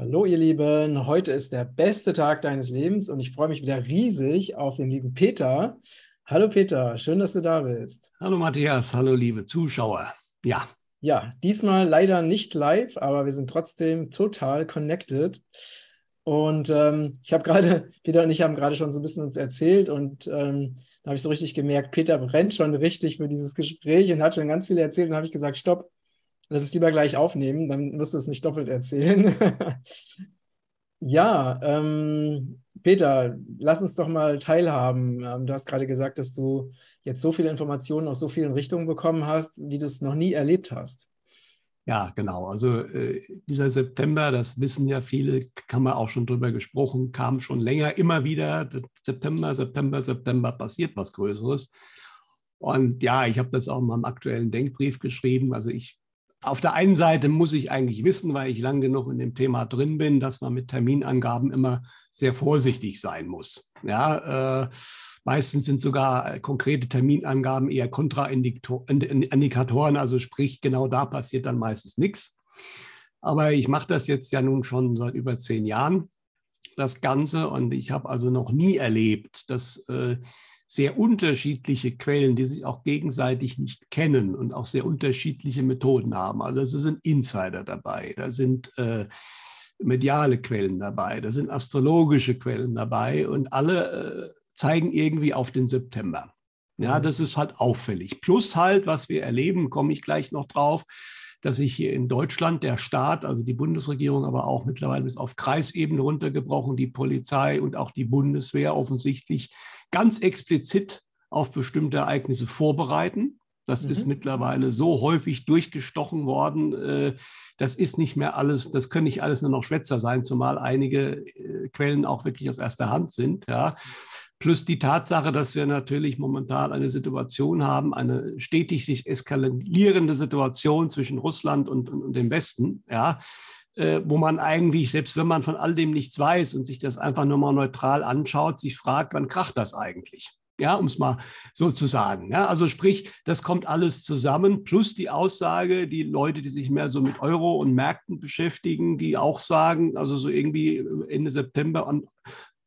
Hallo ihr Lieben, heute ist der beste Tag deines Lebens und ich freue mich wieder riesig auf den lieben Peter. Hallo Peter, schön, dass du da bist. Hallo Matthias, hallo liebe Zuschauer. Ja. Ja, diesmal leider nicht live, aber wir sind trotzdem total connected. Und ähm, ich habe gerade, Peter und ich haben gerade schon so ein bisschen uns erzählt und ähm, da habe ich so richtig gemerkt, Peter brennt schon richtig für dieses Gespräch und hat schon ganz viel erzählt. Und habe ich gesagt, stopp, lass es lieber gleich aufnehmen, dann musst du es nicht doppelt erzählen. ja, ähm, Peter, lass uns doch mal teilhaben. Ähm, du hast gerade gesagt, dass du jetzt so viele Informationen aus so vielen Richtungen bekommen hast, wie du es noch nie erlebt hast. Ja, genau. Also äh, dieser September, das wissen ja viele, haben wir auch schon drüber gesprochen, kam schon länger immer wieder. September, September, September passiert was Größeres. Und ja, ich habe das auch in meinem aktuellen Denkbrief geschrieben. Also ich auf der einen Seite muss ich eigentlich wissen, weil ich lang genug in dem Thema drin bin, dass man mit Terminangaben immer sehr vorsichtig sein muss. Ja, äh, meistens sind sogar äh, konkrete Terminangaben eher Kontraindikatoren, also sprich, genau da passiert dann meistens nichts. Aber ich mache das jetzt ja nun schon seit über zehn Jahren, das Ganze, und ich habe also noch nie erlebt, dass äh, sehr unterschiedliche Quellen, die sich auch gegenseitig nicht kennen und auch sehr unterschiedliche Methoden haben. Also es sind Insider dabei, da sind äh, mediale Quellen dabei, da sind astrologische Quellen dabei und alle äh, zeigen irgendwie auf den September. Ja, mhm. das ist halt auffällig. Plus halt, was wir erleben, komme ich gleich noch drauf, dass sich hier in Deutschland der Staat, also die Bundesregierung, aber auch mittlerweile bis auf Kreisebene runtergebrochen, die Polizei und auch die Bundeswehr offensichtlich ganz explizit auf bestimmte Ereignisse vorbereiten. Das mhm. ist mittlerweile so häufig durchgestochen worden. Äh, das ist nicht mehr alles, das können nicht alles nur noch Schwätzer sein, zumal einige äh, Quellen auch wirklich aus erster Hand sind. Ja. Plus die Tatsache, dass wir natürlich momentan eine Situation haben, eine stetig sich eskalierende Situation zwischen Russland und, und, und dem Westen, ja, äh, wo man eigentlich, selbst wenn man von all dem nichts weiß und sich das einfach nur mal neutral anschaut, sich fragt, wann kracht das eigentlich? Ja, um es mal so zu sagen. Ja, also sprich, das kommt alles zusammen, plus die Aussage, die Leute, die sich mehr so mit Euro und Märkten beschäftigen, die auch sagen, also so irgendwie Ende September,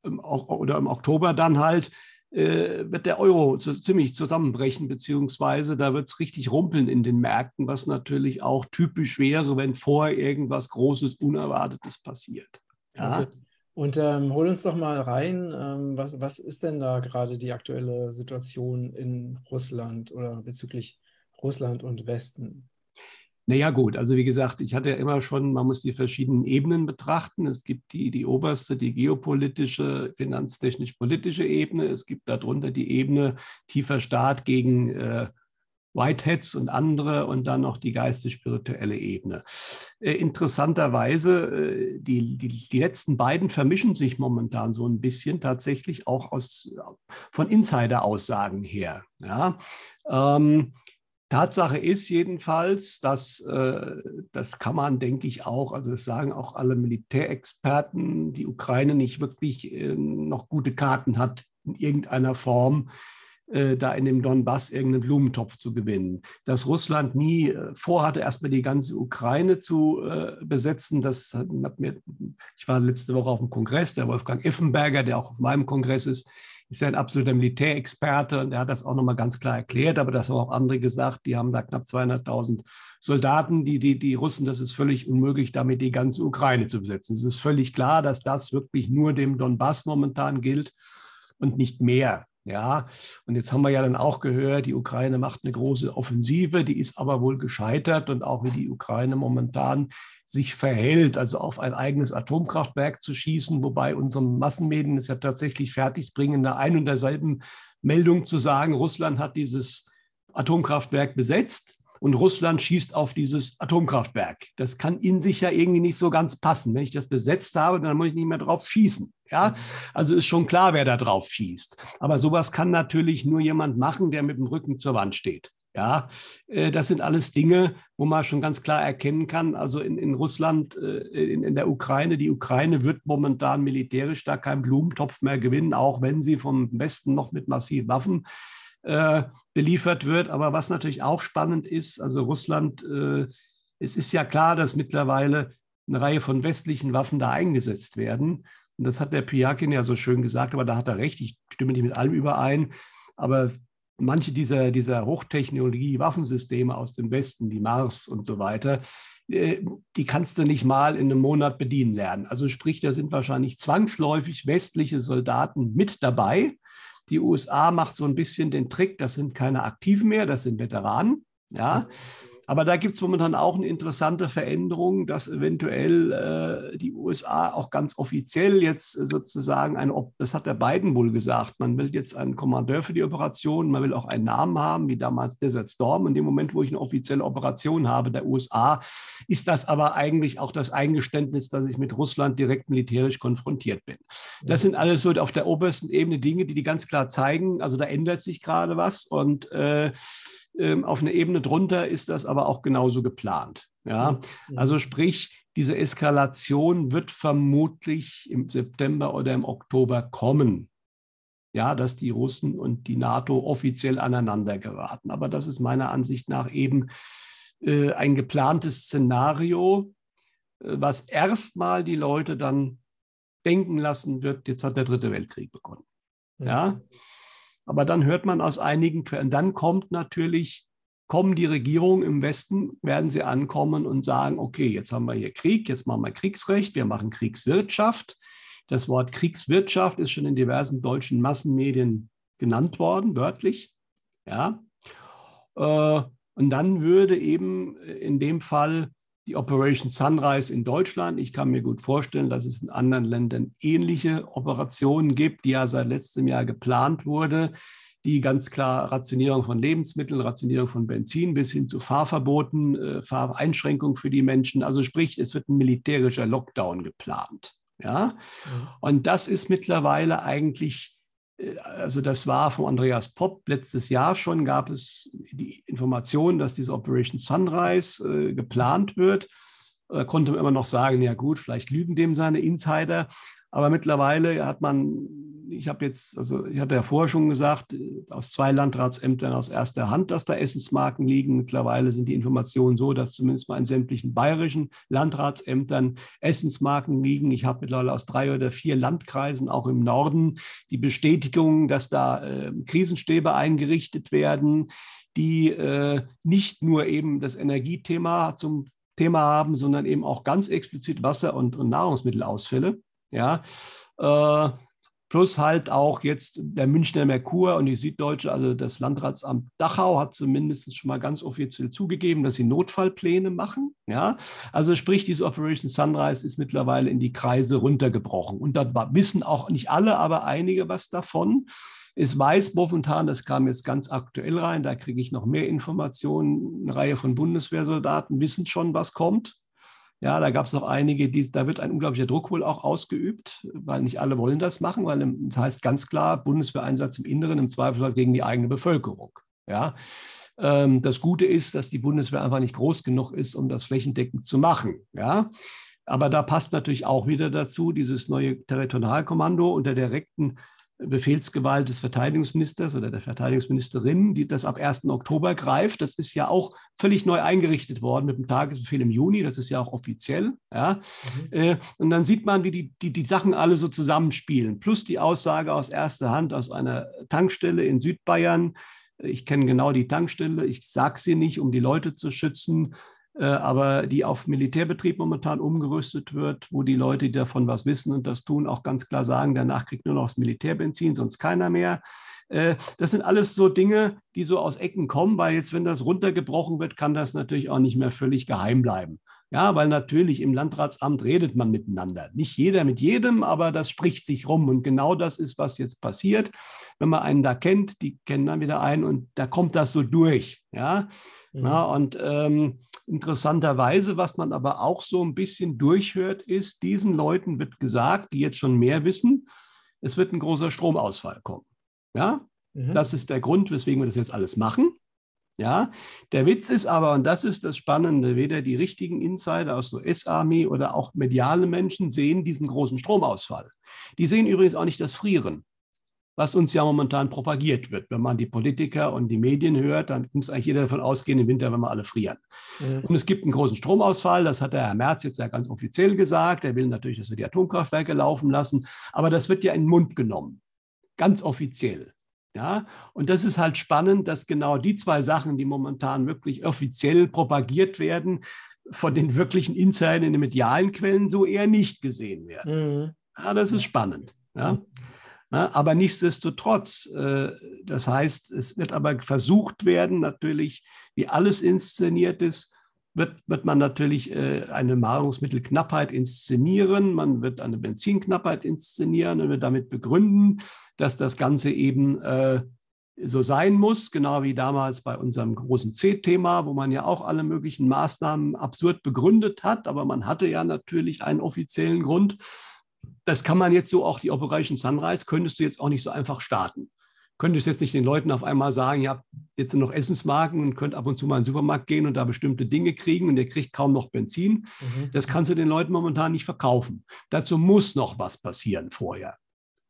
oder im Oktober dann halt, äh, wird der Euro so ziemlich zusammenbrechen, beziehungsweise da wird es richtig rumpeln in den Märkten, was natürlich auch typisch wäre, wenn vorher irgendwas Großes, Unerwartetes passiert. Ja. Okay. Und ähm, hol uns doch mal rein, ähm, was, was ist denn da gerade die aktuelle Situation in Russland oder bezüglich Russland und Westen? Naja gut, also wie gesagt, ich hatte ja immer schon, man muss die verschiedenen Ebenen betrachten. Es gibt die, die oberste, die geopolitische, finanztechnisch-politische Ebene. Es gibt darunter die Ebene tiefer Staat gegen äh, Whiteheads und andere und dann noch die geistig-spirituelle Ebene. Äh, interessanterweise, äh, die, die, die letzten beiden vermischen sich momentan so ein bisschen tatsächlich auch aus, von Insider-Aussagen her. Ja. Ähm, Tatsache ist jedenfalls, dass äh, das kann man, denke ich, auch, also das sagen auch alle Militärexperten, die Ukraine nicht wirklich äh, noch gute Karten hat in irgendeiner Form, äh, da in dem Donbass irgendeinen Blumentopf zu gewinnen. Dass Russland nie äh, vorhatte, erstmal die ganze Ukraine zu äh, besetzen, das hat, mir, ich war letzte Woche auf dem Kongress, der Wolfgang Effenberger, der auch auf meinem Kongress ist, ist ja ein absoluter Militärexperte und der hat das auch nochmal ganz klar erklärt, aber das haben auch andere gesagt, die haben da knapp 200.000 Soldaten, die, die, die Russen, das ist völlig unmöglich, damit die ganze Ukraine zu besetzen. Es ist völlig klar, dass das wirklich nur dem Donbass momentan gilt und nicht mehr. Ja, und jetzt haben wir ja dann auch gehört, die Ukraine macht eine große Offensive, die ist aber wohl gescheitert und auch wie die Ukraine momentan sich verhält, also auf ein eigenes Atomkraftwerk zu schießen, wobei unsere Massenmedien es ja tatsächlich fertigbringen, in der ein und derselben Meldung zu sagen, Russland hat dieses Atomkraftwerk besetzt und Russland schießt auf dieses Atomkraftwerk. Das kann in sich ja irgendwie nicht so ganz passen. Wenn ich das besetzt habe, dann muss ich nicht mehr drauf schießen. Ja, mhm. also ist schon klar, wer da drauf schießt. Aber sowas kann natürlich nur jemand machen, der mit dem Rücken zur Wand steht. Ja, äh, das sind alles Dinge, wo man schon ganz klar erkennen kann, also in, in Russland, äh, in, in der Ukraine, die Ukraine wird momentan militärisch da keinen Blumentopf mehr gewinnen, auch wenn sie vom Westen noch mit massiven Waffen äh, beliefert wird. Aber was natürlich auch spannend ist, also Russland, äh, es ist ja klar, dass mittlerweile eine Reihe von westlichen Waffen da eingesetzt werden. Und das hat der Piakin ja so schön gesagt, aber da hat er recht. Ich stimme nicht mit allem überein. Aber manche dieser, dieser Hochtechnologie-Waffensysteme aus dem Westen, die Mars und so weiter, äh, die kannst du nicht mal in einem Monat bedienen lernen. Also sprich, da sind wahrscheinlich zwangsläufig westliche Soldaten mit dabei. Die USA macht so ein bisschen den Trick, das sind keine Aktiven mehr, das sind Veteranen. Ja, aber da gibt es momentan auch eine interessante Veränderung, dass eventuell äh, die USA auch ganz offiziell jetzt sozusagen ein, das hat der Biden wohl gesagt, man will jetzt einen Kommandeur für die Operation, man will auch einen Namen haben, wie damals Desert Storm. In dem Moment, wo ich eine offizielle Operation habe der USA, ist das aber eigentlich auch das Eingeständnis, dass ich mit Russland direkt militärisch konfrontiert bin. Das sind alles so auf der obersten Ebene Dinge, die die ganz klar zeigen, also da ändert sich gerade was und äh, ähm, auf einer Ebene drunter ist das aber auch genauso geplant. Ja, mhm. also sprich, diese Eskalation wird vermutlich im September oder im Oktober kommen. Ja, dass die Russen und die NATO offiziell aneinander geraten. Aber das ist meiner Ansicht nach eben äh, ein geplantes Szenario, äh, was erstmal die Leute dann denken lassen wird, jetzt hat der dritte Weltkrieg begonnen. Ja, mhm. Aber dann hört man aus einigen Quellen, dann kommt natürlich, kommen die Regierungen im Westen, werden sie ankommen und sagen, okay, jetzt haben wir hier Krieg, jetzt machen wir Kriegsrecht, wir machen Kriegswirtschaft. Das Wort Kriegswirtschaft ist schon in diversen deutschen Massenmedien genannt worden, wörtlich. Ja. Äh, und dann würde eben in dem Fall die Operation Sunrise in Deutschland. Ich kann mir gut vorstellen, dass es in anderen Ländern ähnliche Operationen gibt, die ja seit letztem Jahr geplant wurde, die ganz klar Rationierung von Lebensmitteln, Rationierung von Benzin bis hin zu Fahrverboten, äh, Fahreinschränkungen für die Menschen. Also sprich, es wird ein militärischer Lockdown geplant. Ja, mhm. und das ist mittlerweile eigentlich also das war von Andreas Popp letztes Jahr schon, gab es die Information, dass diese Operation Sunrise äh, geplant wird. Da konnte man immer noch sagen, ja gut, vielleicht lügen dem seine Insider. Aber mittlerweile hat man, ich habe jetzt, also ich hatte ja vorher schon gesagt, aus zwei Landratsämtern aus erster Hand, dass da Essensmarken liegen. Mittlerweile sind die Informationen so, dass zumindest mal in sämtlichen bayerischen Landratsämtern Essensmarken liegen. Ich habe mittlerweile aus drei oder vier Landkreisen, auch im Norden, die Bestätigung, dass da äh, Krisenstäbe eingerichtet werden, die äh, nicht nur eben das Energiethema zum Thema haben, sondern eben auch ganz explizit Wasser- und, und Nahrungsmittelausfälle. Ja, äh, plus halt auch jetzt der Münchner Merkur und die Süddeutsche, also das Landratsamt Dachau hat zumindest schon mal ganz offiziell zugegeben, dass sie Notfallpläne machen. Ja, also sprich, diese Operation Sunrise ist mittlerweile in die Kreise runtergebrochen. Und da wissen auch nicht alle, aber einige was davon. Es weiß momentan, das kam jetzt ganz aktuell rein, da kriege ich noch mehr Informationen. Eine Reihe von Bundeswehrsoldaten wissen schon, was kommt. Ja, da gab es noch einige, die, da wird ein unglaublicher Druck wohl auch ausgeübt, weil nicht alle wollen das machen, weil das heißt ganz klar Bundeswehreinsatz im Inneren, im Zweifelsfall gegen die eigene Bevölkerung. Ja, ähm, das Gute ist, dass die Bundeswehr einfach nicht groß genug ist, um das flächendeckend zu machen. Ja, aber da passt natürlich auch wieder dazu dieses neue Territorialkommando unter direkten Befehlsgewalt des Verteidigungsministers oder der Verteidigungsministerin, die das ab 1. Oktober greift. Das ist ja auch völlig neu eingerichtet worden mit dem Tagesbefehl im Juni. Das ist ja auch offiziell. Ja. Mhm. Äh, und dann sieht man, wie die, die, die Sachen alle so zusammenspielen. Plus die Aussage aus erster Hand aus einer Tankstelle in Südbayern. Ich kenne genau die Tankstelle. Ich sage sie nicht, um die Leute zu schützen. Äh, aber die auf Militärbetrieb momentan umgerüstet wird, wo die Leute, die davon was wissen und das tun, auch ganz klar sagen, danach kriegt nur noch das Militärbenzin, sonst keiner mehr. Äh, das sind alles so Dinge, die so aus Ecken kommen, weil jetzt, wenn das runtergebrochen wird, kann das natürlich auch nicht mehr völlig geheim bleiben. Ja, weil natürlich im Landratsamt redet man miteinander. Nicht jeder mit jedem, aber das spricht sich rum. Und genau das ist, was jetzt passiert. Wenn man einen da kennt, die kennen dann wieder einen und da kommt das so durch. Ja, mhm. Na, und ähm, interessanterweise, was man aber auch so ein bisschen durchhört, ist, diesen Leuten wird gesagt, die jetzt schon mehr wissen, es wird ein großer Stromausfall kommen. Ja, mhm. das ist der Grund, weswegen wir das jetzt alles machen. Ja, der Witz ist aber, und das ist das Spannende, weder die richtigen Insider aus der US-Armee oder auch mediale Menschen sehen diesen großen Stromausfall. Die sehen übrigens auch nicht das Frieren. was uns ja momentan propagiert wird. Wenn man die Politiker und die Medien hört, dann muss eigentlich jeder davon ausgehen, im Winter, wenn wir alle frieren. Mhm. Und es gibt einen großen Stromausfall, das hat der Herr Merz jetzt ja ganz offiziell gesagt. Er will natürlich, dass wir die Atomkraftwerke laufen lassen, aber das wird ja in den Mund genommen, ganz offiziell. Ja, und das ist halt spannend, dass genau die zwei Sachen, die momentan wirklich offiziell propagiert werden, von den wirklichen Insidern in den medialen Quellen so eher nicht gesehen werden. Mhm. Ja, das ist spannend. Ja. Mhm. Aber nichtsdestotrotz, äh, das heißt, es wird aber versucht werden, natürlich, wie alles inszeniert ist, wird, wird man natürlich äh, eine Nahrungsmittelknappheit inszenieren, man wird eine Benzinknappheit inszenieren und wird damit begründen, dass das Ganze eben äh, so sein muss, genau wie damals bei unserem großen C-Thema, wo man ja auch alle möglichen Maßnahmen absurd begründet hat, aber man hatte ja natürlich einen offiziellen Grund. Das kann man jetzt so auch die Operation Sunrise, könntest du jetzt auch nicht so einfach starten. Könntest jetzt nicht den Leuten auf einmal sagen, ihr habt jetzt noch Essensmarken und könnt ab und zu mal in den Supermarkt gehen und da bestimmte Dinge kriegen und ihr kriegt kaum noch Benzin. Mhm. Das kannst du den Leuten momentan nicht verkaufen. Dazu muss noch was passieren vorher.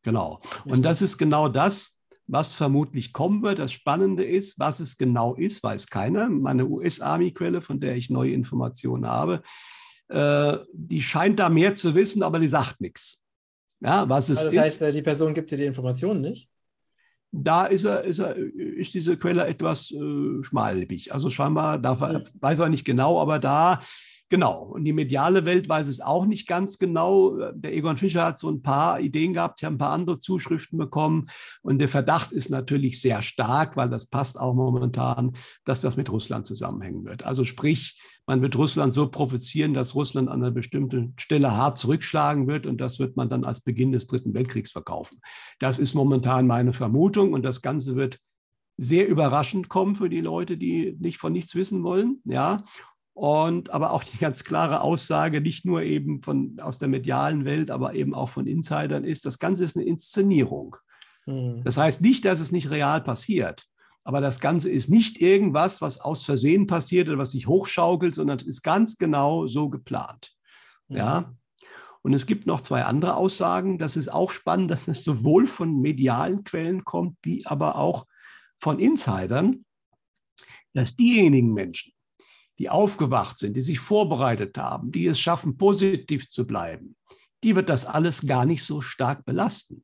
Genau. Und das ist genau das, was vermutlich kommen wird. Das Spannende ist, was es genau ist, weiß keiner. Meine US-Army-Quelle, von der ich neue Informationen habe, äh, die scheint da mehr zu wissen, aber die sagt nichts. Ja, was es also das ist. heißt, äh, die Person gibt dir die Informationen nicht? Da ist, er, ist, er, ist diese Quelle etwas äh, schmalbig. Also scheinbar, da ja. weiß er nicht genau, aber da Genau. Und die mediale Welt weiß es auch nicht ganz genau. Der Egon Fischer hat so ein paar Ideen gehabt, sie haben ein paar andere Zuschriften bekommen. Und der Verdacht ist natürlich sehr stark, weil das passt auch momentan, dass das mit Russland zusammenhängen wird. Also sprich, man wird Russland so provozieren, dass Russland an einer bestimmten Stelle hart zurückschlagen wird und das wird man dann als Beginn des Dritten Weltkriegs verkaufen. Das ist momentan meine Vermutung und das Ganze wird sehr überraschend kommen für die Leute, die nicht von nichts wissen wollen. Ja, und aber auch die ganz klare Aussage, nicht nur eben von, aus der medialen Welt, aber eben auch von Insidern ist, das Ganze ist eine Inszenierung. Mhm. Das heißt nicht, dass es nicht real passiert, aber das Ganze ist nicht irgendwas, was aus Versehen passiert oder was sich hochschaukelt, sondern es ist ganz genau so geplant. Mhm. Ja. Und es gibt noch zwei andere Aussagen. Das ist auch spannend, dass es sowohl von medialen Quellen kommt, wie aber auch von Insidern, dass diejenigen Menschen, die aufgewacht sind, die sich vorbereitet haben, die es schaffen, positiv zu bleiben, die wird das alles gar nicht so stark belasten.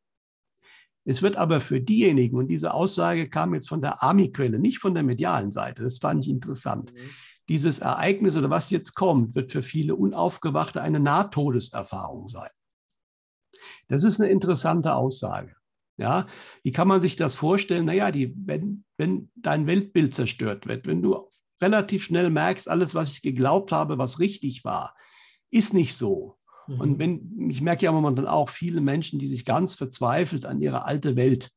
Es wird aber für diejenigen, und diese Aussage kam jetzt von der Army-Quelle, nicht von der medialen Seite, das fand ich interessant. Mhm. Dieses Ereignis oder was jetzt kommt, wird für viele Unaufgewachte eine Nahtodeserfahrung sein. Das ist eine interessante Aussage. Ja, wie kann man sich das vorstellen? Naja, die, wenn, wenn dein Weltbild zerstört wird, wenn du relativ schnell merkst, alles, was ich geglaubt habe, was richtig war, ist nicht so. Mhm. Und wenn, ich merke ja momentan auch viele Menschen, die sich ganz verzweifelt an ihre alte Welt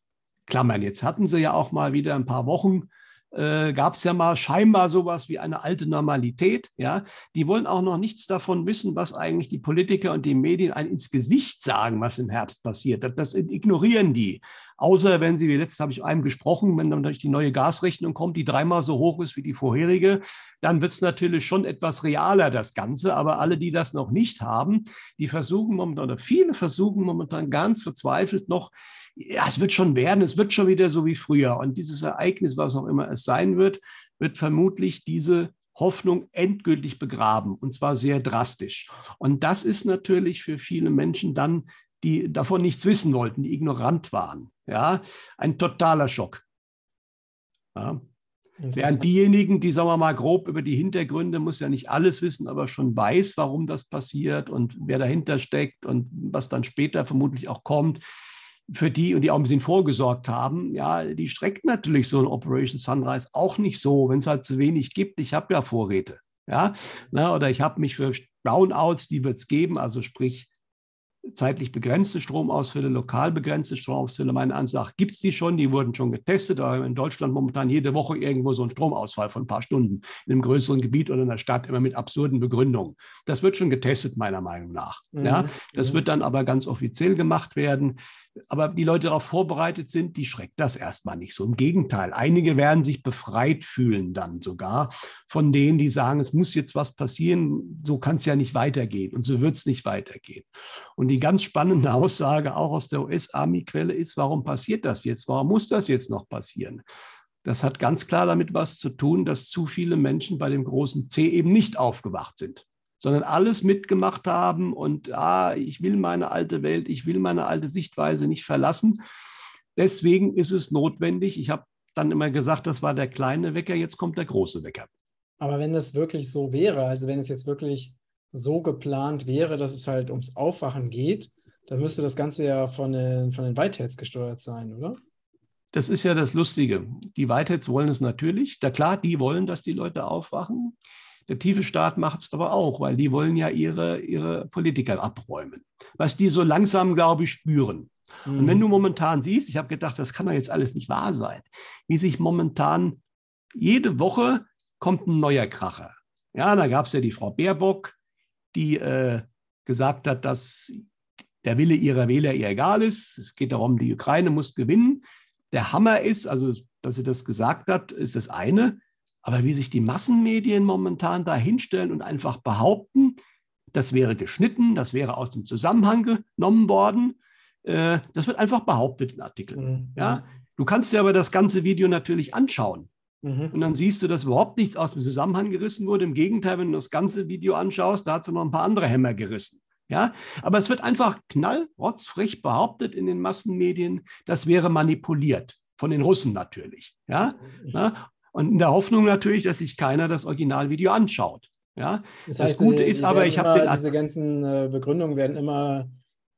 klammern. Jetzt hatten sie ja auch mal wieder ein paar Wochen äh, gab es ja mal scheinbar sowas wie eine alte Normalität. Ja, die wollen auch noch nichts davon wissen, was eigentlich die Politiker und die Medien ein ins Gesicht sagen, was im Herbst passiert. Das, das ignorieren die. Außer wenn sie, wie letztes habe ich einem gesprochen, wenn dann durch die neue Gasrechnung kommt, die dreimal so hoch ist wie die vorherige, dann wird es natürlich schon etwas realer, das Ganze. Aber alle, die das noch nicht haben, die versuchen momentan, oder viele versuchen momentan ganz verzweifelt noch ja, es wird schon werden, es wird schon wieder so wie früher. Und dieses Ereignis, was auch immer es sein wird, wird vermutlich diese Hoffnung endgültig begraben und zwar sehr drastisch. Und das ist natürlich für viele Menschen dann, die davon nichts wissen wollten, die ignorant waren, ja, ein totaler Schock. Ja. Während diejenigen, die, sagen wir mal, grob über die Hintergründe, muss ja nicht alles wissen, aber schon weiß, warum das passiert und wer dahinter steckt und was dann später vermutlich auch kommt, für die und die auch ein bisschen vorgesorgt haben, ja, die streckt natürlich so ein Operation Sunrise auch nicht so, wenn es halt zu wenig gibt. Ich habe ja Vorräte, ja, ne, oder ich habe mich für Brownouts, die wird es geben, also sprich zeitlich begrenzte Stromausfälle, lokal begrenzte Stromausfälle. Meine Ansicht gibt es die schon, die wurden schon getestet, aber in Deutschland momentan jede Woche irgendwo so ein Stromausfall von ein paar Stunden in einem größeren Gebiet oder in der Stadt, immer mit absurden Begründungen. Das wird schon getestet, meiner Meinung nach. Mhm. Ja, das mhm. wird dann aber ganz offiziell gemacht werden. Aber die Leute darauf vorbereitet sind, die schreckt das erstmal nicht so. Im Gegenteil, einige werden sich befreit fühlen dann sogar von denen, die sagen, es muss jetzt was passieren, so kann es ja nicht weitergehen und so wird es nicht weitergehen. Und die ganz spannende Aussage auch aus der US-Army-Quelle ist, warum passiert das jetzt? Warum muss das jetzt noch passieren? Das hat ganz klar damit was zu tun, dass zu viele Menschen bei dem großen C eben nicht aufgewacht sind, sondern alles mitgemacht haben und ah, ich will meine alte Welt, ich will meine alte Sichtweise nicht verlassen. Deswegen ist es notwendig, ich habe dann immer gesagt, das war der kleine Wecker, jetzt kommt der große Wecker. Aber wenn das wirklich so wäre, also wenn es jetzt wirklich so geplant wäre, dass es halt ums Aufwachen geht, dann müsste das Ganze ja von den, von den Whiteheads gesteuert sein, oder? Das ist ja das Lustige. Die Whiteheads wollen es natürlich. Da klar, die wollen, dass die Leute aufwachen. Der tiefe Staat macht es aber auch, weil die wollen ja ihre, ihre Politiker abräumen. Was die so langsam, glaube ich, spüren. Mhm. Und wenn du momentan siehst, ich habe gedacht, das kann doch jetzt alles nicht wahr sein, wie sich momentan jede Woche kommt ein neuer Kracher. Ja, da gab es ja die Frau Baerbock, die äh, gesagt hat, dass der Wille ihrer Wähler ihr egal ist. Es geht darum, die Ukraine muss gewinnen. Der Hammer ist, also dass sie das gesagt hat, ist das eine. Aber wie sich die Massenmedien momentan da hinstellen und einfach behaupten, das wäre geschnitten, das wäre aus dem Zusammenhang genommen worden, äh, das wird einfach behauptet in Artikeln. Mhm. Ja? Du kannst dir aber das ganze Video natürlich anschauen. Mhm. Und dann siehst du, dass überhaupt nichts aus dem Zusammenhang gerissen wurde. Im Gegenteil, wenn du das ganze Video anschaust, da hat sie noch ein paar andere Hämmer gerissen. Ja, aber es wird einfach knallrotzfrech behauptet in den Massenmedien, das wäre manipuliert. Von den Russen natürlich. Ja, mhm. und in der Hoffnung natürlich, dass sich keiner das Originalvideo anschaut. Ja, das, heißt, das Gute die, ist die aber, ich habe diese ganzen äh, Begründungen werden immer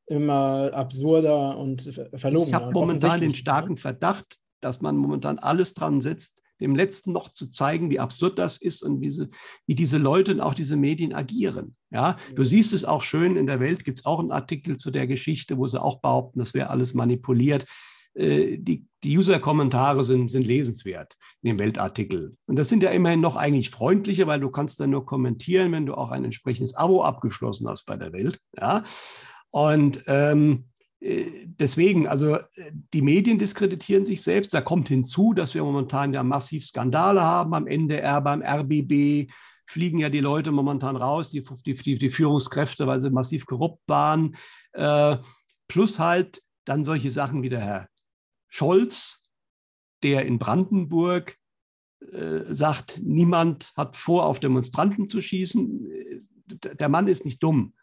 immer absurder und verlogen. Ich habe momentan den starken Verdacht, dass man momentan alles dran setzt, dem Letzten noch zu zeigen, wie absurd das ist und wie, sie, wie diese Leute und auch diese Medien agieren. Ja, du siehst es auch schön, in der Welt gibt es auch einen Artikel zu der Geschichte, wo sie auch behaupten, das wäre alles manipuliert. Äh, die, die User-Kommentare sind, sind lesenswert in dem Weltartikel. Und das sind ja immerhin noch eigentlich freundliche, weil du kannst dann nur kommentieren, wenn du auch ein entsprechendes Abo abgeschlossen hast bei der Welt. Ja. Und ähm, äh, deswegen, also äh, die Medien diskreditieren sich selbst. Da kommt hinzu, dass wir momentan ja massiv Skandale haben am NDR, beim RBB. Fliegen ja die Leute momentan raus, die, die, die Führungskräfte, weil sie massiv korrupt waren. Äh, plus halt dann solche Sachen wie der Herr Scholz, der in Brandenburg äh, sagt, niemand hat vor, auf Demonstranten zu schießen. Äh, der Mann ist nicht dumm.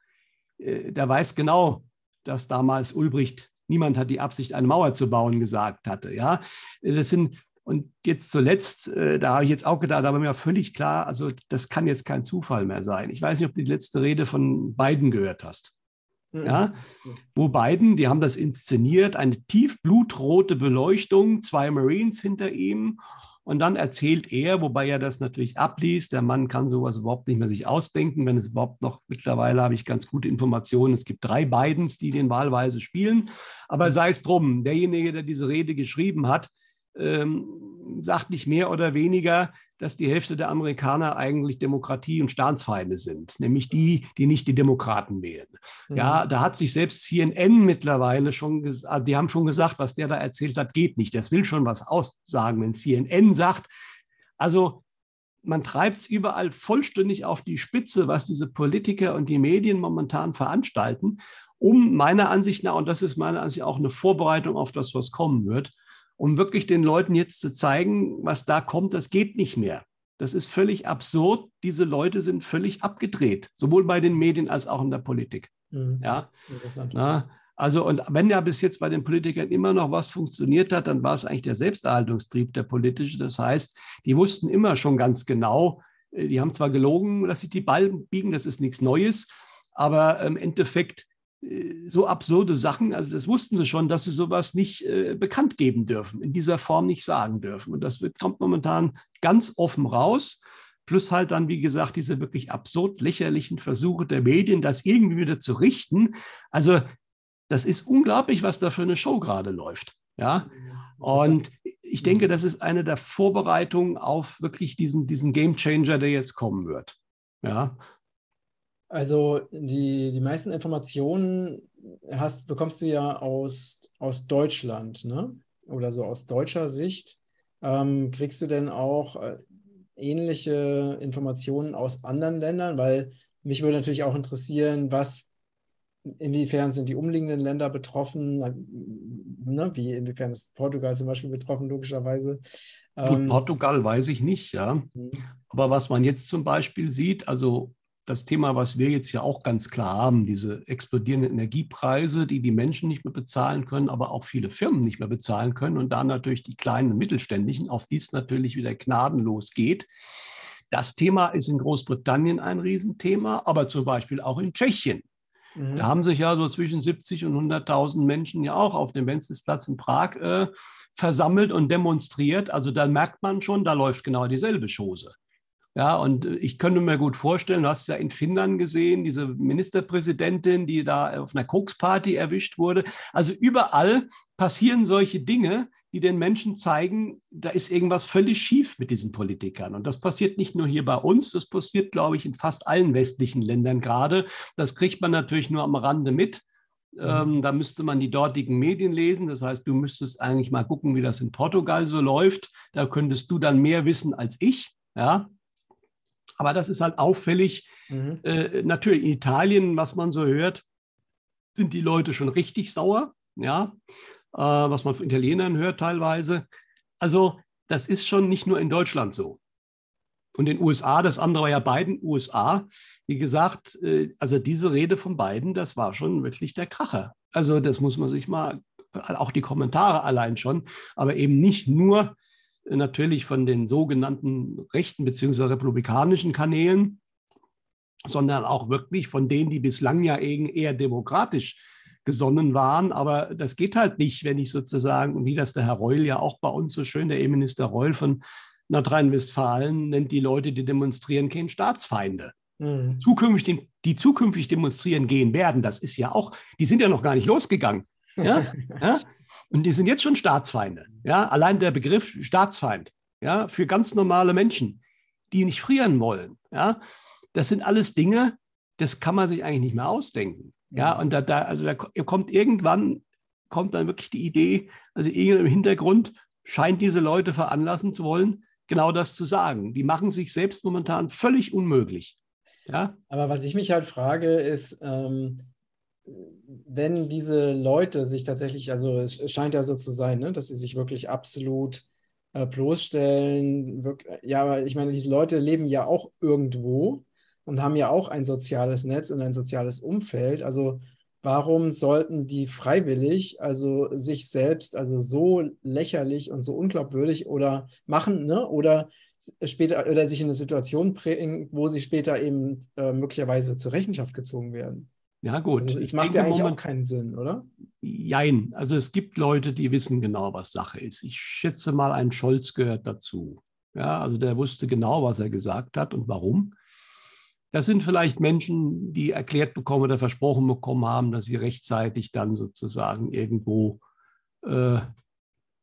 Äh, der weiß genau, dass damals Ulbricht, niemand hat die Absicht, eine Mauer zu bauen, gesagt hatte. Ja, das sind, und jetzt zuletzt, äh, da habe ich jetzt auch gedacht, da war mir völlig klar, also das kann jetzt kein Zufall mehr sein. Ich weiß nicht, ob du die letzte Rede von Biden gehört hast. Mhm. Ja, wo Biden, die haben das inszeniert, eine tiefblutrote Beleuchtung, zwei Marines hinter ihm und dann erzählt er, wobei er das natürlich abliest, der Mann kann sowas überhaupt nicht mehr sich ausdenken, wenn es überhaupt noch, mittlerweile habe ich ganz gute Informationen, es gibt drei Bidens, die den wahlweise spielen, aber sei es drum, derjenige, der diese Rede geschrieben hat, ähm, sagt nicht mehr oder weniger, dass die Hälfte der Amerikaner eigentlich Demokratie- und Staatsfeinde sind, nämlich die, die nicht die Demokraten wählen. Mhm. Ja, da hat sich selbst CNN mittlerweile schon, gesagt, die haben schon gesagt, was der da erzählt hat, geht nicht. Das will schon was aussagen, wenn CNN sagt, also man treibt es überall vollständig auf die Spitze, was diese Politiker und die Medien momentan veranstalten, um meiner Ansicht nach, und das ist meiner Ansicht nach auch eine Vorbereitung auf das, was kommen wird, um wirklich den Leuten jetzt zu zeigen, was da kommt, das geht nicht mehr. Das ist völlig absurd. Diese Leute sind völlig abgedreht, sowohl bei den Medien als auch in der Politik. Mhm. Ja, Na, also und wenn ja bis jetzt bei den Politikern immer noch was funktioniert hat, dann war es eigentlich der Selbsterhaltungstrieb der politische. Das heißt, die wussten immer schon ganz genau, äh, die haben zwar gelogen, dass sich die Ballen biegen, das ist nichts Neues, aber im Endeffekt so absurde Sachen, also das wussten sie schon, dass sie sowas nicht äh, bekannt geben dürfen, in dieser Form nicht sagen dürfen. Und das wird, kommt momentan ganz offen raus. Plus halt dann, wie gesagt, diese wirklich absurd lächerlichen Versuche der Medien, das irgendwie wieder zu richten. Also das ist unglaublich, was da für eine Show gerade läuft. Ja. Und ich denke, das ist eine der Vorbereitungen auf wirklich diesen, diesen Game Changer, der jetzt kommen wird. Ja. Also die, die meisten Informationen hast, bekommst du ja aus, aus Deutschland, ne? Oder so aus deutscher Sicht. Ähm, kriegst du denn auch äh, ähnliche Informationen aus anderen Ländern? Weil mich würde natürlich auch interessieren, was inwiefern sind die umliegenden Länder betroffen? Ne? Wie, inwiefern ist Portugal zum Beispiel betroffen, logischerweise? Gut, ähm, Portugal weiß ich nicht, ja. Mhm. Aber was man jetzt zum Beispiel sieht, also das Thema, was wir jetzt ja auch ganz klar haben, diese explodierenden Energiepreise, die die Menschen nicht mehr bezahlen können, aber auch viele Firmen nicht mehr bezahlen können und dann natürlich die kleinen und mittelständischen, auf die es natürlich wieder gnadenlos geht. Das Thema ist in Großbritannien ein Riesenthema, aber zum Beispiel auch in Tschechien. Mhm. Da haben sich ja so zwischen 70 und 100.000 Menschen ja auch auf dem Wenzelsplatz in Prag äh, versammelt und demonstriert. Also da merkt man schon, da läuft genau dieselbe Chose. Ja, und äh, ich könnte mir gut vorstellen, du hast ja in Finnland gesehen, diese Ministerpräsidentin, die da auf einer Koksparty erwischt wurde. Also überall passieren solche Dinge, die den Menschen zeigen, da ist irgendwas völlig schief mit diesen Politikern. Und das passiert nicht nur hier bei uns, das passiert, glaube ich, in fast allen westlichen Ländern gerade. Das kriegt man natürlich nur am Rande mit. Mhm. Ähm, da müsste man die dortigen Medien lesen. Das heißt, du müsstest eigentlich mal gucken, wie das in Portugal so läuft. Da könntest du dann mehr wissen als ich. Ja, aber das ist halt auffällig. Mhm. Äh, natürlich in Italien, was man so hört, sind die Leute schon richtig sauer. Ja, äh, was man von Italienern hört teilweise. Also das ist schon nicht nur in Deutschland so. Und in den USA, das andere war ja Biden, USA. Wie gesagt, äh, also diese Rede von Biden, das war schon wirklich der Kracher. Also das muss man sich mal, auch die Kommentare allein schon, aber eben nicht nur natürlich von den sogenannten rechten bzw. republikanischen Kanälen, sondern auch wirklich von denen, die bislang ja eher demokratisch gesonnen waren. Aber das geht halt nicht, wenn ich sozusagen, wie das der Herr Reul ja auch bei uns so schön, der Innenminister Reul von Nordrhein-Westfalen, nennt die Leute, die demonstrieren, keine Staatsfeinde. Mhm. Zukünftig, die zukünftig demonstrieren gehen werden, das ist ja auch, die sind ja noch gar nicht losgegangen. Ja? ja? Und die sind jetzt schon Staatsfeinde. Ja? Allein der Begriff Staatsfeind ja? für ganz normale Menschen, die nicht frieren wollen. Ja? Das sind alles Dinge, das kann man sich eigentlich nicht mehr ausdenken. Ja, und da, da, also da kommt irgendwann, kommt dann wirklich die Idee, also im Hintergrund scheint diese Leute veranlassen zu wollen, genau das zu sagen. Die machen sich selbst momentan völlig unmöglich. Ja? Aber was ich mich halt frage, ist, ähm, wenn diese Leute sich tatsächlich, also es scheint ja so zu sein, ne, dass sie sich wirklich absolut äh, bloßstellen. Wirklich, ja, aber ich meine, diese Leute leben ja auch irgendwo und haben ja auch ein soziales Netz und ein soziales Umfeld. Also warum sollten die freiwillig, also sich selbst, also so lächerlich und so unglaubwürdig oder machen, ne? Oder später oder sich in eine Situation bringen, wo sie später eben äh, möglicherweise zur Rechenschaft gezogen werden. Ja, gut. Also, es macht ja eigentlich Moment, auch keinen Sinn, oder? Jein. Also es gibt Leute, die wissen genau, was Sache ist. Ich schätze mal, ein Scholz gehört dazu. Ja, also der wusste genau, was er gesagt hat und warum. Das sind vielleicht Menschen, die erklärt bekommen oder versprochen bekommen haben, dass sie rechtzeitig dann sozusagen irgendwo äh,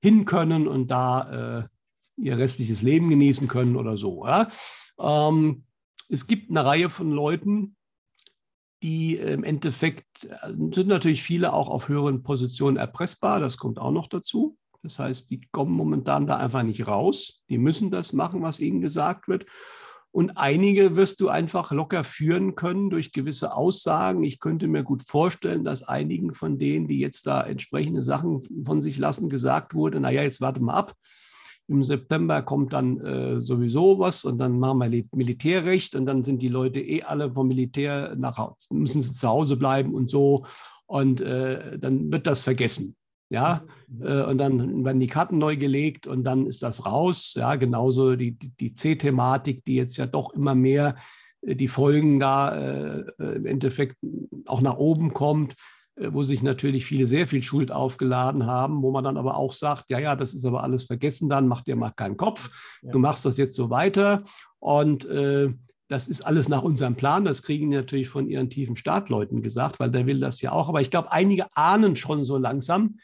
hin können und da äh, ihr restliches Leben genießen können oder so. Ja? Ähm, es gibt eine Reihe von Leuten, die im Endeffekt äh, sind natürlich viele auch auf höheren Positionen erpressbar. Das kommt auch noch dazu. Das heißt, die kommen momentan da einfach nicht raus. Die müssen das machen, was ihnen gesagt wird. Und einige wirst du einfach locker führen können durch gewisse Aussagen. Ich könnte mir gut vorstellen, dass einigen von denen, die jetzt da entsprechende Sachen von sich lassen, gesagt wurde, naja, jetzt warte mal ab. Im September kommt dann äh, sowieso was und dann machen wir Militärrecht und dann sind die Leute eh alle vom Militär nach Hause, müssen sie zu Hause bleiben und so. Und äh, dann wird das vergessen. Ja, mhm. äh, und dann werden die Karten neu gelegt und dann ist das raus. Ja, genauso die, die, C-Thematik, die jetzt ja doch immer mehr äh, die Folgen da äh, im Endeffekt auch nach oben kommt, wo sich natürlich viele sehr viel Schuld aufgeladen haben, wo man dann aber auch sagt, ja, ja, das ist aber alles vergessen dann, mach dir mal keinen Kopf, ja. du machst das jetzt so weiter und äh, das ist alles nach unserem Plan. Das kriegen die natürlich von ihren tiefen Startleuten gesagt, weil der will das ja auch. Aber ich glaube, einige ahnen schon so langsam,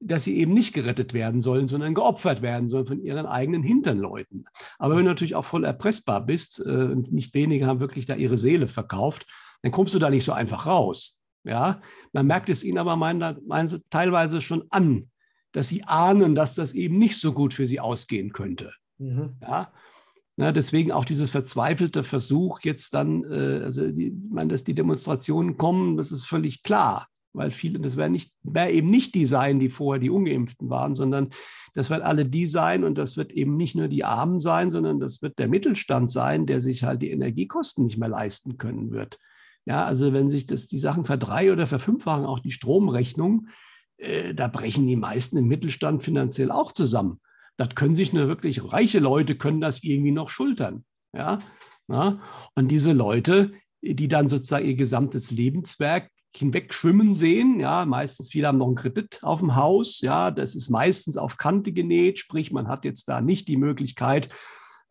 dass sie eben nicht gerettet werden sollen, sondern geopfert werden sollen von ihren eigenen Hinternleuten. Aber wenn du natürlich auch voll erpressbar bist, äh, nicht wenige haben wirklich da ihre Seele verkauft, dann kommst du da nicht so einfach raus. Ja, man merkt es ihnen aber mein, mein, teilweise schon an, dass sie ahnen, dass das eben nicht so gut für sie ausgehen könnte. Mhm. Ja, Na, deswegen auch dieser verzweifelte Versuch, jetzt dann, äh, also die, meine, dass die Demonstrationen kommen, das ist völlig klar, weil viele, das werden nicht, wär eben nicht die sein, die vorher die Ungeimpften waren, sondern das werden alle die sein und das wird eben nicht nur die Armen sein, sondern das wird der Mittelstand sein, der sich halt die Energiekosten nicht mehr leisten können wird. Ja, also wenn sich das die Sachen verdrei- oder verfünffachen, auch die Stromrechnung, äh, da brechen die meisten im Mittelstand finanziell auch zusammen. Das können sich nur wirklich reiche Leute können das irgendwie noch schultern. Ja, ja? und diese Leute, die dann sozusagen ihr gesamtes Lebenswerk hinweg schwimmen sehen. Ja, meistens viele haben noch einen Kredit auf dem Haus. Ja, das ist meistens auf Kante genäht, sprich, man hat jetzt da nicht die Möglichkeit,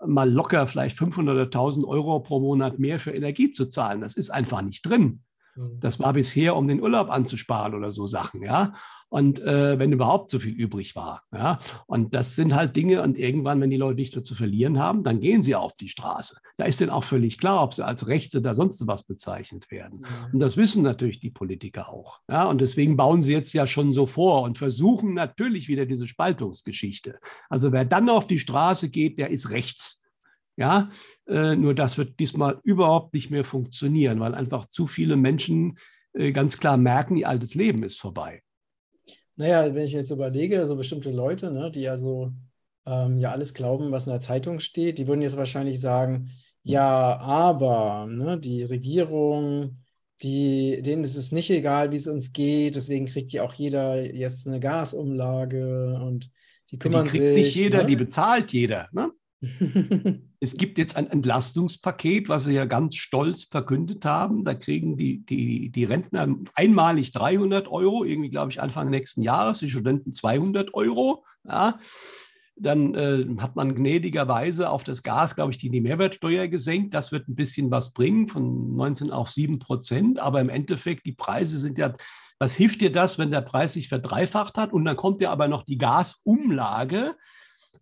mal locker vielleicht 500 oder 1000 Euro pro Monat mehr für Energie zu zahlen. Das ist einfach nicht drin. Mhm. Das war bisher, um den Urlaub anzusparen oder so Sachen, ja und äh, wenn überhaupt so viel übrig war. Ja? Und das sind halt Dinge, und irgendwann, wenn die Leute nichts mehr zu verlieren haben, dann gehen sie auf die Straße. Da ist denn auch völlig klar, ob sie als Rechts oder sonst was bezeichnet werden. Und das wissen natürlich die Politiker auch. Ja? Und deswegen bauen sie jetzt ja schon so vor und versuchen natürlich wieder diese Spaltungsgeschichte. Also wer dann auf die Straße geht, der ist rechts. Ja, äh, nur das wird diesmal überhaupt nicht mehr funktionieren, weil einfach zu viele Menschen äh, ganz klar merken, ihr altes Leben ist vorbei. Naja, wenn ich jetzt überlege, so bestimmte Leute, ne, die ja so ähm, ja alles glauben, was in der Zeitung steht, die würden jetzt wahrscheinlich sagen, ja, aber ne, die Regierung, die, denen ist es nicht egal, wie es uns geht, deswegen kriegt ja auch jeder jetzt eine Gasumlage und die kümmern die kriegt sich. nicht jeder, ne? die bezahlt jeder. Ne? es gibt jetzt ein Entlastungspaket, was sie ja ganz stolz verkündet haben. Da kriegen die, die, die Rentner einmalig 300 Euro, irgendwie glaube ich Anfang nächsten Jahres, die Studenten 200 Euro. Ja. Dann äh, hat man gnädigerweise auf das Gas, glaube ich, die, die Mehrwertsteuer gesenkt. Das wird ein bisschen was bringen, von 19 auf 7 Prozent. Aber im Endeffekt, die Preise sind ja, was hilft dir das, wenn der Preis sich verdreifacht hat? Und dann kommt ja aber noch die Gasumlage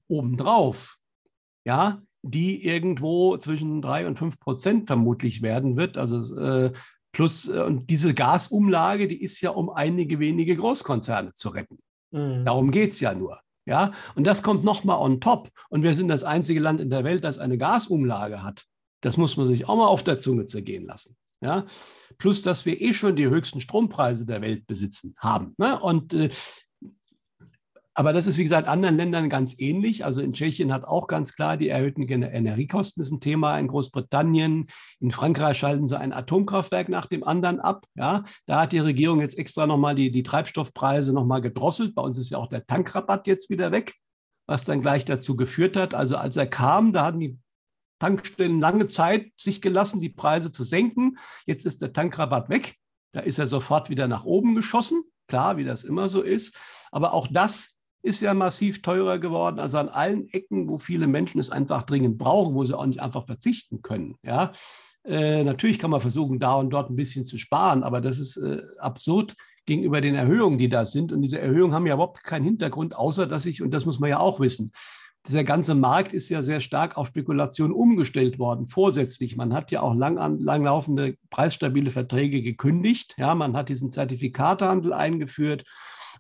obendrauf ja, die irgendwo zwischen drei und fünf Prozent vermutlich werden wird. Also äh, plus äh, und diese Gasumlage, die ist ja um einige wenige Großkonzerne zu retten. Mhm. Darum geht es ja nur. Ja, und das kommt nochmal on top. Und wir sind das einzige Land in der Welt, das eine Gasumlage hat. Das muss man sich auch mal auf der Zunge zergehen lassen. Ja, plus, dass wir eh schon die höchsten Strompreise der Welt besitzen haben. Ne? Und äh, aber das ist, wie gesagt, anderen Ländern ganz ähnlich. Also in Tschechien hat auch ganz klar die erhöhten Energiekosten ist ein Thema. In Großbritannien, in Frankreich schalten sie ein Atomkraftwerk nach dem anderen ab. Ja, da hat die Regierung jetzt extra nochmal die, die Treibstoffpreise nochmal gedrosselt. Bei uns ist ja auch der Tankrabatt jetzt wieder weg, was dann gleich dazu geführt hat. Also als er kam, da hatten die Tankstellen lange Zeit sich gelassen, die Preise zu senken. Jetzt ist der Tankrabatt weg. Da ist er sofort wieder nach oben geschossen. Klar, wie das immer so ist. Aber auch das ist ja massiv teurer geworden. Also an allen Ecken, wo viele Menschen es einfach dringend brauchen, wo sie auch nicht einfach verzichten können. Ja, äh, natürlich kann man versuchen, da und dort ein bisschen zu sparen, aber das ist äh, absurd gegenüber den Erhöhungen, die da sind. Und diese Erhöhungen haben ja überhaupt keinen Hintergrund, außer dass ich, und das muss man ja auch wissen, dieser ganze Markt ist ja sehr stark auf Spekulation umgestellt worden, vorsätzlich. Man hat ja auch lang, langlaufende preisstabile Verträge gekündigt. Ja, man hat diesen Zertifikatehandel eingeführt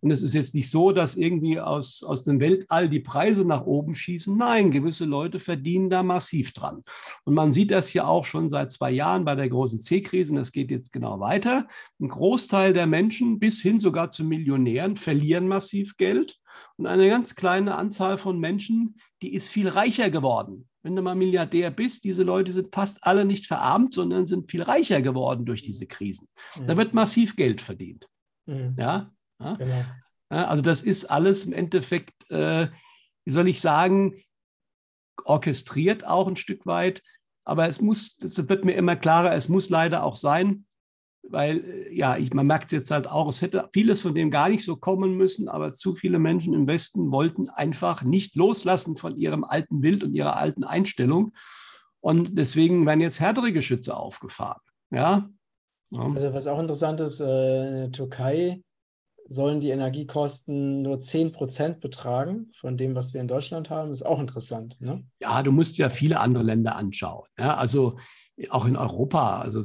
und es ist jetzt nicht so, dass irgendwie aus, aus dem Weltall die Preise nach oben schießen. Nein, gewisse Leute verdienen da massiv dran. Und man sieht das ja auch schon seit zwei Jahren bei der großen C-Krise. Und das geht jetzt genau weiter. Ein Großteil der Menschen, bis hin sogar zu Millionären, verlieren massiv Geld. Und eine ganz kleine Anzahl von Menschen, die ist viel reicher geworden. Wenn du mal Milliardär bist, diese Leute sind fast alle nicht verarmt, sondern sind viel reicher geworden durch diese Krisen. Da mhm. wird massiv Geld verdient. Mhm. Ja, ja? Genau. Also das ist alles im Endeffekt, äh, wie soll ich sagen, orchestriert auch ein Stück weit. Aber es muss, das wird mir immer klarer, es muss leider auch sein, weil äh, ja, ich, man merkt es jetzt halt auch, es hätte vieles von dem gar nicht so kommen müssen, aber zu viele Menschen im Westen wollten einfach nicht loslassen von ihrem alten Bild und ihrer alten Einstellung. Und deswegen werden jetzt härtere Geschütze aufgefahren. Ja. ja. Also was auch interessant ist, äh, in der Türkei sollen die Energiekosten nur 10 Prozent betragen von dem, was wir in Deutschland haben. Ist auch interessant. Ne? Ja, du musst ja viele andere Länder anschauen. Ja, also auch in Europa, also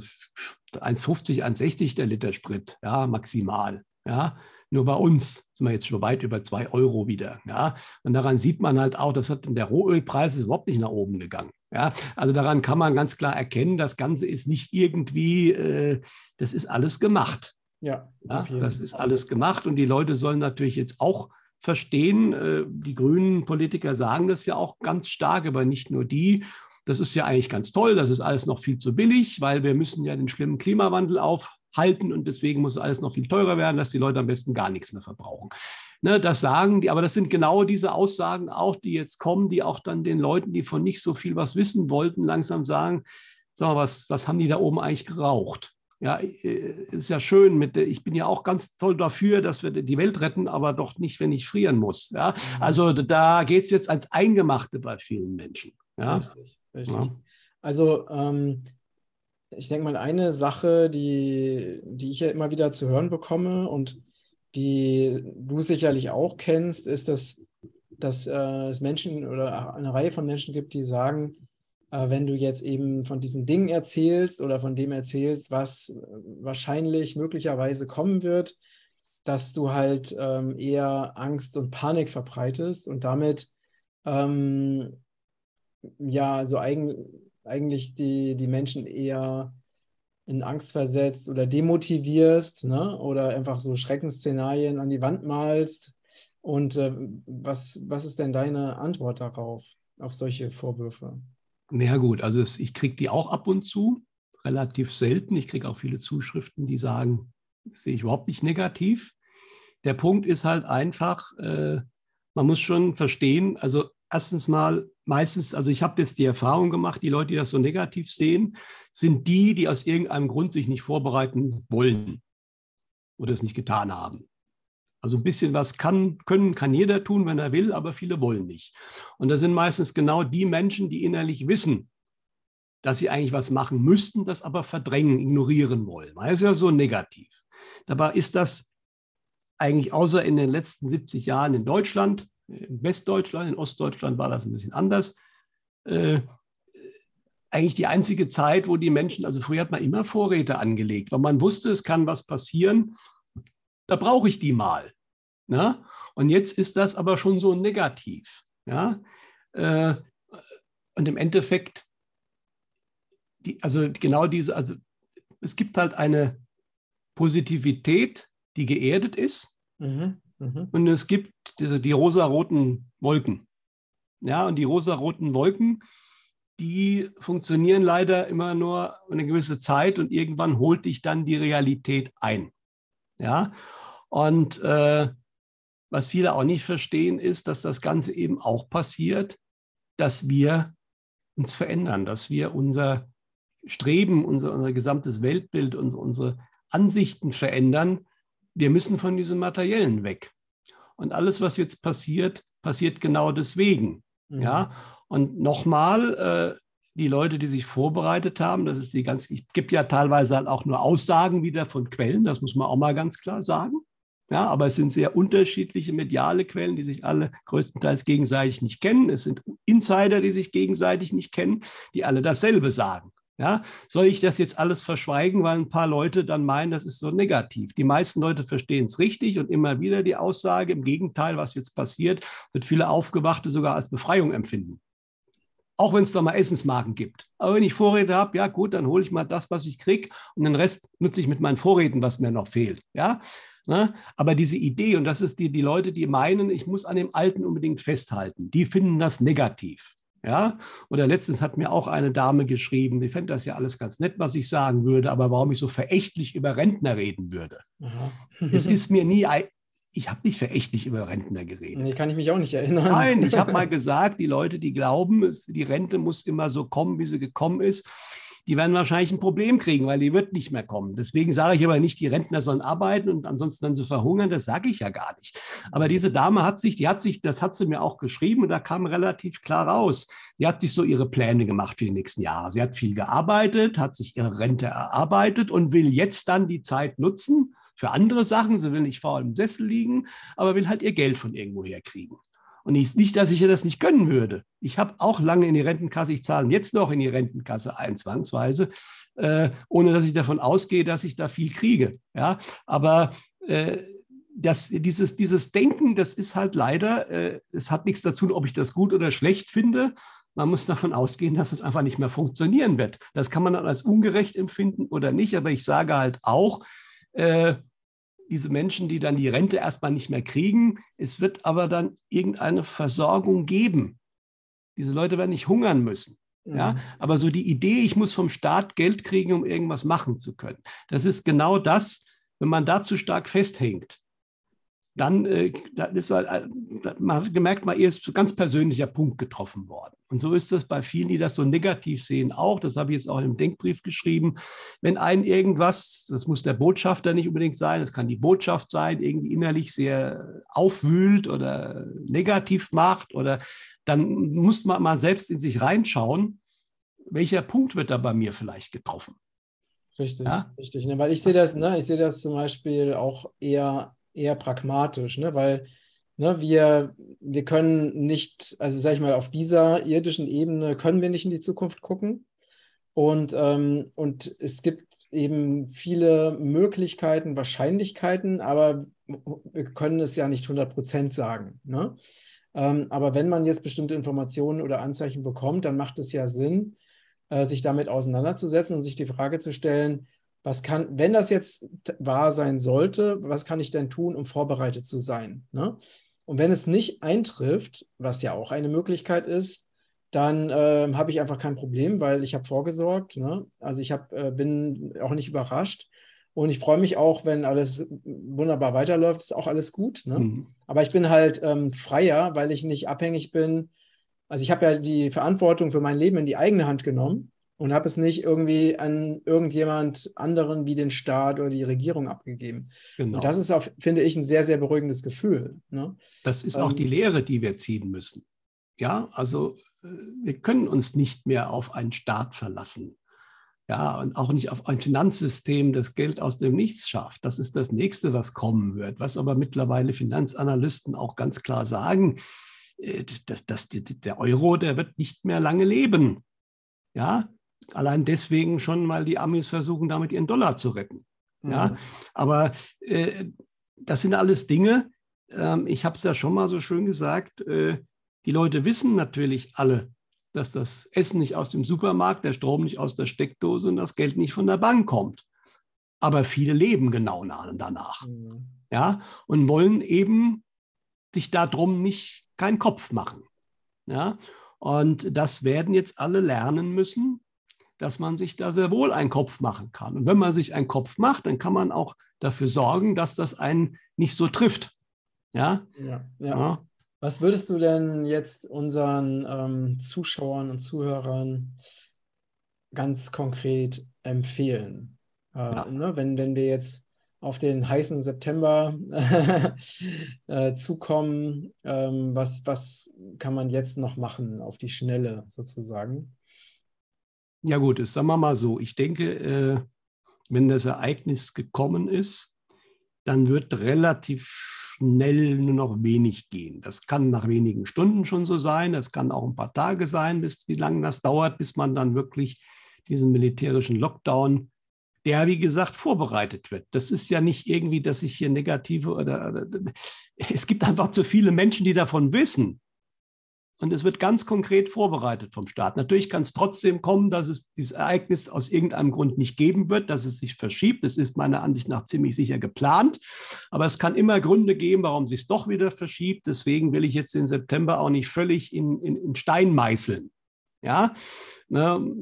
1,50, 1,60 der Liter Sprit, ja, maximal. Ja, nur bei uns sind wir jetzt schon weit über 2 Euro wieder. Ja, und daran sieht man halt auch, das hat der Rohölpreis ist überhaupt nicht nach oben gegangen. Ja, also daran kann man ganz klar erkennen, das Ganze ist nicht irgendwie, äh, das ist alles gemacht. Ja, ja das ist alles gemacht und die Leute sollen natürlich jetzt auch verstehen, äh, die grünen Politiker sagen das ja auch ganz stark, aber nicht nur die. Das ist ja eigentlich ganz toll, das ist alles noch viel zu billig, weil wir müssen ja den schlimmen Klimawandel aufhalten und deswegen muss alles noch viel teurer werden, dass die Leute am besten gar nichts mehr verbrauchen. Ne, das sagen die, aber das sind genau diese Aussagen auch, die jetzt kommen, die auch dann den Leuten, die von nicht so viel was wissen wollten, langsam sagen, sag mal, was, was haben die da oben eigentlich geraucht? Ja, äh, ist ja schön mit, ich bin ja auch ganz toll dafür, dass wir die Welt retten, aber doch nicht, wenn ich frieren muss. Ja, mhm. also da geht es jetzt ans Eingemachte bei vielen Menschen. Ja, richtig, richtig. Ja. Also ähm, ich denke mal, eine Sache, die, die ich ja immer wieder zu hören bekomme und die du sicherlich auch kennst, ist, dass, dass äh, es Menschen oder eine Reihe von Menschen gibt, die sagen, äh, wenn du jetzt eben von diesen Dingen erzählst oder von dem erzählst, was wahrscheinlich möglicherweise kommen wird, dass du halt ähm, eher Angst und Panik verbreitest und damit ähm, ja so eigen, eigentlich die, die Menschen eher in Angst versetzt oder demotivierst, ne? oder einfach so Schreckensszenarien an die Wand malst. Und äh, was, was ist denn deine Antwort darauf, auf solche Vorwürfe? Na ja, gut, also es, ich kriege die auch ab und zu, relativ selten. Ich kriege auch viele Zuschriften, die sagen, sehe ich überhaupt nicht negativ. Der Punkt ist halt einfach, äh, man muss schon verstehen, also erstens mal meistens, also ich habe jetzt die Erfahrung gemacht, die Leute, die das so negativ sehen, sind die, die aus irgendeinem Grund sich nicht vorbereiten wollen oder es nicht getan haben. Also ein bisschen was kann, können, kann jeder tun, wenn er will, aber viele wollen nicht. Und das sind meistens genau die Menschen, die innerlich wissen, dass sie eigentlich was machen müssten, das aber verdrängen, ignorieren wollen. Das ist ja so negativ. Dabei ist das eigentlich außer in den letzten 70 Jahren in Deutschland in Westdeutschland, in Ostdeutschland war das ein bisschen anders. Äh, eigentlich die einzige Zeit, wo die Menschen, also früher hat man immer Vorräte angelegt, weil man wusste, es kann was passieren, da brauche ich die mal. Ja? Und jetzt ist das aber schon so negativ. Ja? Äh, und im Endeffekt, die, also genau diese, also es gibt halt eine Positivität, die geerdet ist. Mhm. Mhm. Und es gibt diese, die rosaroten Wolken. Ja, und die rosaroten Wolken, die funktionieren leider immer nur eine gewisse Zeit und irgendwann holt dich dann die Realität ein. Ja, und äh, was viele auch nicht verstehen, ist, dass das Ganze eben auch passiert, dass wir uns verändern, dass wir unser Streben, unser, unser gesamtes Weltbild, unsere, unsere Ansichten verändern wir müssen von diesem Materiellen weg. Und alles, was jetzt passiert, passiert genau deswegen. Mhm. Ja, und nochmal, äh, die Leute, die sich vorbereitet haben, das ist die ganz, es gibt ja teilweise halt auch nur Aussagen wieder von Quellen, das muss man auch mal ganz klar sagen. Ja, aber es sind sehr unterschiedliche mediale Quellen, die sich alle größtenteils gegenseitig nicht kennen. Es sind Insider, die sich gegenseitig nicht kennen, die alle dasselbe sagen. Ja, soll ich das jetzt alles verschweigen, weil ein paar Leute dann meinen, das ist so negativ? Die meisten Leute verstehen es richtig und immer wieder die Aussage, im Gegenteil, was jetzt passiert, wird viele Aufgewachte sogar als Befreiung empfinden. Auch wenn es da mal Essensmarken gibt. Aber wenn ich Vorräte habe, ja gut, dann hole ich mal das, was ich kriege und den Rest nutze ich mit meinen Vorräten, was mir noch fehlt. Ja, Ne? Aber diese Idee, und das ist die, die Leute, die meinen, ich muss an dem Alten unbedingt festhalten, die finden das negativ. Ja, oder letztens hat mir auch eine Dame geschrieben, ich fände das ja alles ganz nett, was ich sagen würde, aber warum ich so verächtlich über Rentner reden würde. es ist mir nie, ich habe nicht verächtlich über Rentner geredet. Nee, kann ich mich auch nicht erinnern. Nein, ich habe mal gesagt, die Leute, die glauben, die Rente muss immer so kommen, wie sie gekommen ist, die werden wahrscheinlich ein Problem kriegen, weil die wird nicht mehr kommen. Deswegen sage ich aber nicht, die Rentner sollen arbeiten und ansonsten dann sie verhungern. Das sage ich ja gar nicht. Aber diese Dame hat sich, die hat sich, das hat sie mir auch geschrieben und da kam relativ klar raus. Die hat sich so ihre Pläne gemacht für die nächsten Jahre. Sie hat viel gearbeitet, hat sich ihre Rente erarbeitet und will jetzt dann die Zeit nutzen für andere Sachen. Sie will nicht faul im Sessel liegen, aber will halt ihr Geld von irgendwo her kriegen. Und ich, nicht, dass ich ihr das nicht gönnen würde. Ich habe auch lange in die Rentenkasse, ich zahle jetzt noch in die Rentenkasse ein, zwangsweise, äh, ohne dass ich davon ausgehe, dass ich da viel kriege. Ja? Aber äh, das, dieses, dieses Denken, das ist halt leider, äh, es hat nichts dazu, ob ich das gut oder schlecht finde, man muss davon ausgehen, dass es einfach nicht mehr funktionieren wird. Das kann man dann als ungerecht empfinden oder nicht, aber ich sage halt auch, äh, diese Menschen, die dann die Rente erstmal nicht mehr kriegen, es wird aber dann irgendeine Versorgung geben. Diese Leute werden nicht hungern müssen. Ja, mhm. aber so die Idee, ich muss vom Staat Geld kriegen, um irgendwas machen zu können, das ist genau das, wenn man da zu stark festhängt, dann äh, da ist halt, äh, man gemerkt, mal, ist ein ganz persönlicher Punkt getroffen worden. Und so ist das bei vielen, die das so negativ sehen, auch. Das habe ich jetzt auch im Denkbrief geschrieben. Wenn einen irgendwas, das muss der Botschafter nicht unbedingt sein, das kann die Botschaft sein, irgendwie innerlich sehr aufwühlt oder negativ macht, oder dann muss man mal selbst in sich reinschauen, welcher Punkt wird da bei mir vielleicht getroffen. Richtig, ja? richtig. Ne? Weil ich sehe das, ne, ich sehe das zum Beispiel auch eher eher pragmatisch, ne? weil ne, wir, wir können nicht, also sag ich mal, auf dieser irdischen Ebene können wir nicht in die Zukunft gucken. Und, ähm, und es gibt eben viele Möglichkeiten, Wahrscheinlichkeiten, aber wir können es ja nicht 100% sagen. Ne? Ähm, aber wenn man jetzt bestimmte Informationen oder Anzeichen bekommt, dann macht es ja Sinn, äh, sich damit auseinanderzusetzen und sich die Frage zu stellen, was kann, wenn das jetzt wahr sein sollte, was kann ich denn tun, um vorbereitet zu sein? Ne? Und wenn es nicht eintrifft, was ja auch eine Möglichkeit ist, dann äh, habe ich einfach kein Problem, weil ich habe vorgesorgt. Ne? Also ich hab, äh, bin auch nicht überrascht. Und ich freue mich auch, wenn alles wunderbar weiterläuft, ist auch alles gut. Ne? Mhm. Aber ich bin halt ähm, freier, weil ich nicht abhängig bin. Also ich habe ja die Verantwortung für mein Leben in die eigene Hand genommen und habe es nicht irgendwie an irgendjemand anderen wie den Staat oder die Regierung abgegeben. Genau. Und das ist auch, finde ich, ein sehr, sehr beruhigendes Gefühl. Ne? Das ist ähm, auch die Lehre, die wir ziehen müssen. Ja, also äh, wir können uns nicht mehr auf einen Staat verlassen. Ja, und auch nicht auf ein Finanzsystem, das Geld aus dem Nichts schafft. Das ist das nächste, was kommen wird. Was aber mittlerweile Finanzanalysten auch ganz klar sagen, äh, dass, dass der Euro, der wird nicht mehr lange leben. Ja, Allein deswegen schon mal die Amis versuchen, damit ihren Dollar zu retten. Mhm. Ja, aber äh, das sind alles Dinge, äh, ich habe es ja schon mal so schön gesagt, äh, die Leute wissen natürlich alle, dass das Essen nicht aus dem Supermarkt, der Strom nicht aus der Steckdose und das Geld nicht von der Bank kommt. Aber viele leben genau danach. Mhm. Ja, und wollen eben sich darum nicht keinen Kopf machen. Ja, und das werden jetzt alle lernen müssen, dass man sich da sehr wohl einen Kopf machen kann. Und wenn man sich einen Kopf macht, dann kann man auch dafür sorgen, dass das einen nicht so trifft. Ja. ja, ja. ja. Was würdest du denn jetzt unseren ähm, Zuschauern und Zuhörern ganz konkret empfehlen? Äh, ja. ne, wenn, wenn wir jetzt auf den heißen September äh, zukommen, ähm, was, was kann man jetzt noch machen auf die Schnelle sozusagen? Ja gut, das sagen wir mal so. Ich denke, äh, wenn das Ereignis gekommen ist, dann wird relativ schnell nur noch wenig gehen. Das kann nach wenigen Stunden schon so sein. Das kann auch ein paar Tage sein, bis wie lange das dauert, bis man dann wirklich diesen militärischen Lockdown, der wie gesagt vorbereitet wird. Das ist ja nicht irgendwie, dass ich hier negative oder, oder es gibt einfach zu viele Menschen, die davon wissen und es wird ganz konkret vorbereitet vom Staat. Natürlich kann es trotzdem kommen, dass es dieses Ereignis aus irgendeinem Grund nicht geben wird, dass es sich verschiebt. Das ist meiner Ansicht nach ziemlich sicher geplant. Aber es kann immer Gründe geben, warum sich es doch wieder verschiebt. Deswegen will ich jetzt den September auch nicht völlig in, in, in Stein meißeln. Ja, ne?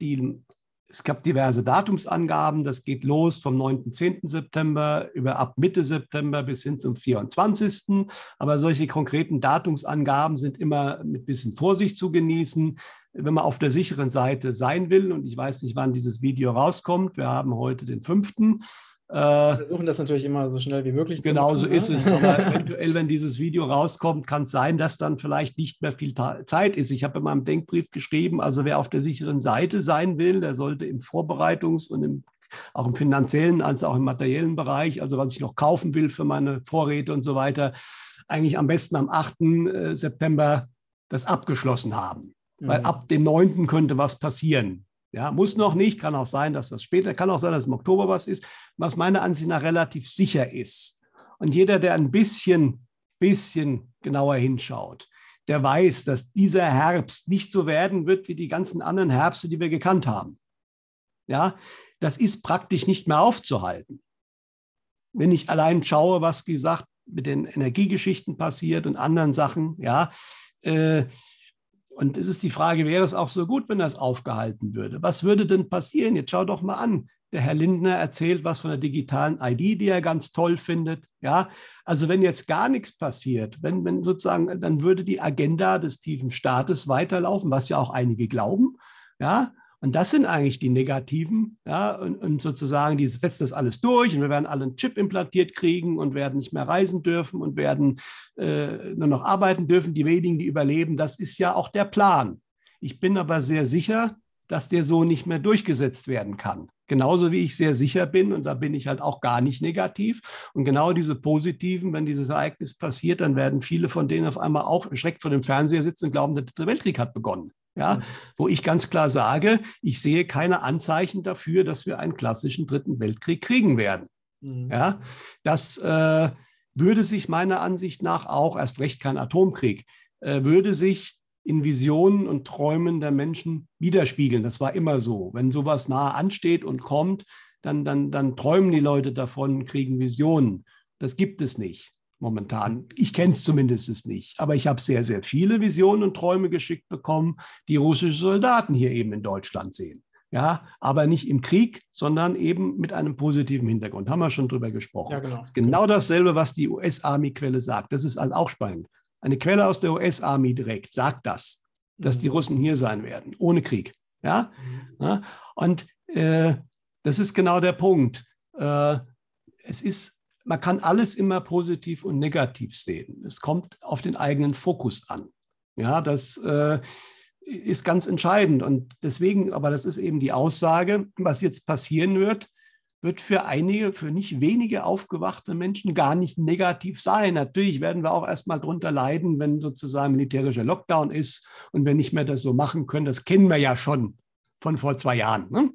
die es gab diverse Datumsangaben. Das geht los vom 9. 10. September über ab Mitte September bis hin zum 24. Aber solche konkreten Datumsangaben sind immer mit bisschen Vorsicht zu genießen, wenn man auf der sicheren Seite sein will. Und ich weiß nicht, wann dieses Video rauskommt. Wir haben heute den 5. Wir versuchen das natürlich immer so schnell wie möglich zu genau machen. Genau so ne? ist es. Aber eventuell, wenn dieses Video rauskommt, kann es sein, dass dann vielleicht nicht mehr viel Zeit ist. Ich habe in meinem Denkbrief geschrieben, also wer auf der sicheren Seite sein will, der sollte im Vorbereitungs- und im, auch im finanziellen als auch im materiellen Bereich, also was ich noch kaufen will für meine Vorräte und so weiter, eigentlich am besten am 8. Äh, September das abgeschlossen haben. Mhm. Weil ab dem 9. könnte was passieren. Ja, muss noch nicht, kann auch sein, dass das später, kann auch sein, dass im Oktober was ist, was meiner Ansicht nach relativ sicher ist. Und jeder, der ein bisschen, bisschen genauer hinschaut, der weiß, dass dieser Herbst nicht so werden wird wie die ganzen anderen Herbste, die wir gekannt haben. Ja, das ist praktisch nicht mehr aufzuhalten. Wenn ich allein schaue, was gesagt mit den Energiegeschichten passiert und anderen Sachen, ja, äh, und es ist die Frage, wäre es auch so gut, wenn das aufgehalten würde? Was würde denn passieren? Jetzt schau doch mal an. Der Herr Lindner erzählt was von der digitalen ID, die er ganz toll findet. Ja, also wenn jetzt gar nichts passiert, wenn, wenn sozusagen, dann würde die Agenda des tiefen Staates weiterlaufen, was ja auch einige glauben. Ja, und das sind eigentlich die negativen, ja, und, und, sozusagen, die setzen das alles durch und wir werden alle einen Chip implantiert kriegen und werden nicht mehr reisen dürfen und werden äh, nur noch arbeiten dürfen, die wenigen, die überleben. Das ist ja auch der Plan. Ich bin aber sehr sicher, dass der so nicht mehr durchgesetzt werden kann. Genauso wie ich sehr sicher bin, und da bin ich halt auch gar nicht negativ. Und genau diese positiven, wenn dieses Ereignis passiert, dann werden viele von denen auf einmal auch erschreckt vor dem Fernseher sitzen und glauben, der dritte Weltkrieg hat begonnen. Ja, mhm. wo ich ganz klar sage, ich sehe keine Anzeichen dafür, dass wir einen klassischen dritten Weltkrieg kriegen werden. Mhm. Ja, das äh, würde sich meiner Ansicht nach auch, erst recht kein Atomkrieg, äh, würde sich in Visionen und Träumen der Menschen widerspiegeln. Das war immer so. Wenn sowas nahe ansteht und kommt, dann, dann, dann träumen die Leute davon, kriegen Visionen. Das gibt es nicht momentan. Ich kenne es zumindest nicht, aber ich habe sehr, sehr viele Visionen und Träume geschickt bekommen, die russische Soldaten hier eben in Deutschland sehen. Ja, aber nicht im Krieg, sondern eben mit einem positiven Hintergrund. Haben wir schon drüber gesprochen. Ja, genau. Das ist genau dasselbe, was die US-Army-Quelle sagt. Das ist halt auch spannend. Eine Quelle aus der US-Army direkt sagt das, dass die mhm. Russen hier sein werden, ohne Krieg. Ja, mhm. ja? und äh, das ist genau der Punkt. Äh, es ist man kann alles immer positiv und negativ sehen. Es kommt auf den eigenen Fokus an. Ja, das äh, ist ganz entscheidend. Und deswegen, aber das ist eben die Aussage, was jetzt passieren wird, wird für einige, für nicht wenige aufgewachte Menschen gar nicht negativ sein. Natürlich werden wir auch erstmal drunter leiden, wenn sozusagen militärischer Lockdown ist und wir nicht mehr das so machen können. Das kennen wir ja schon von vor zwei Jahren. Ne?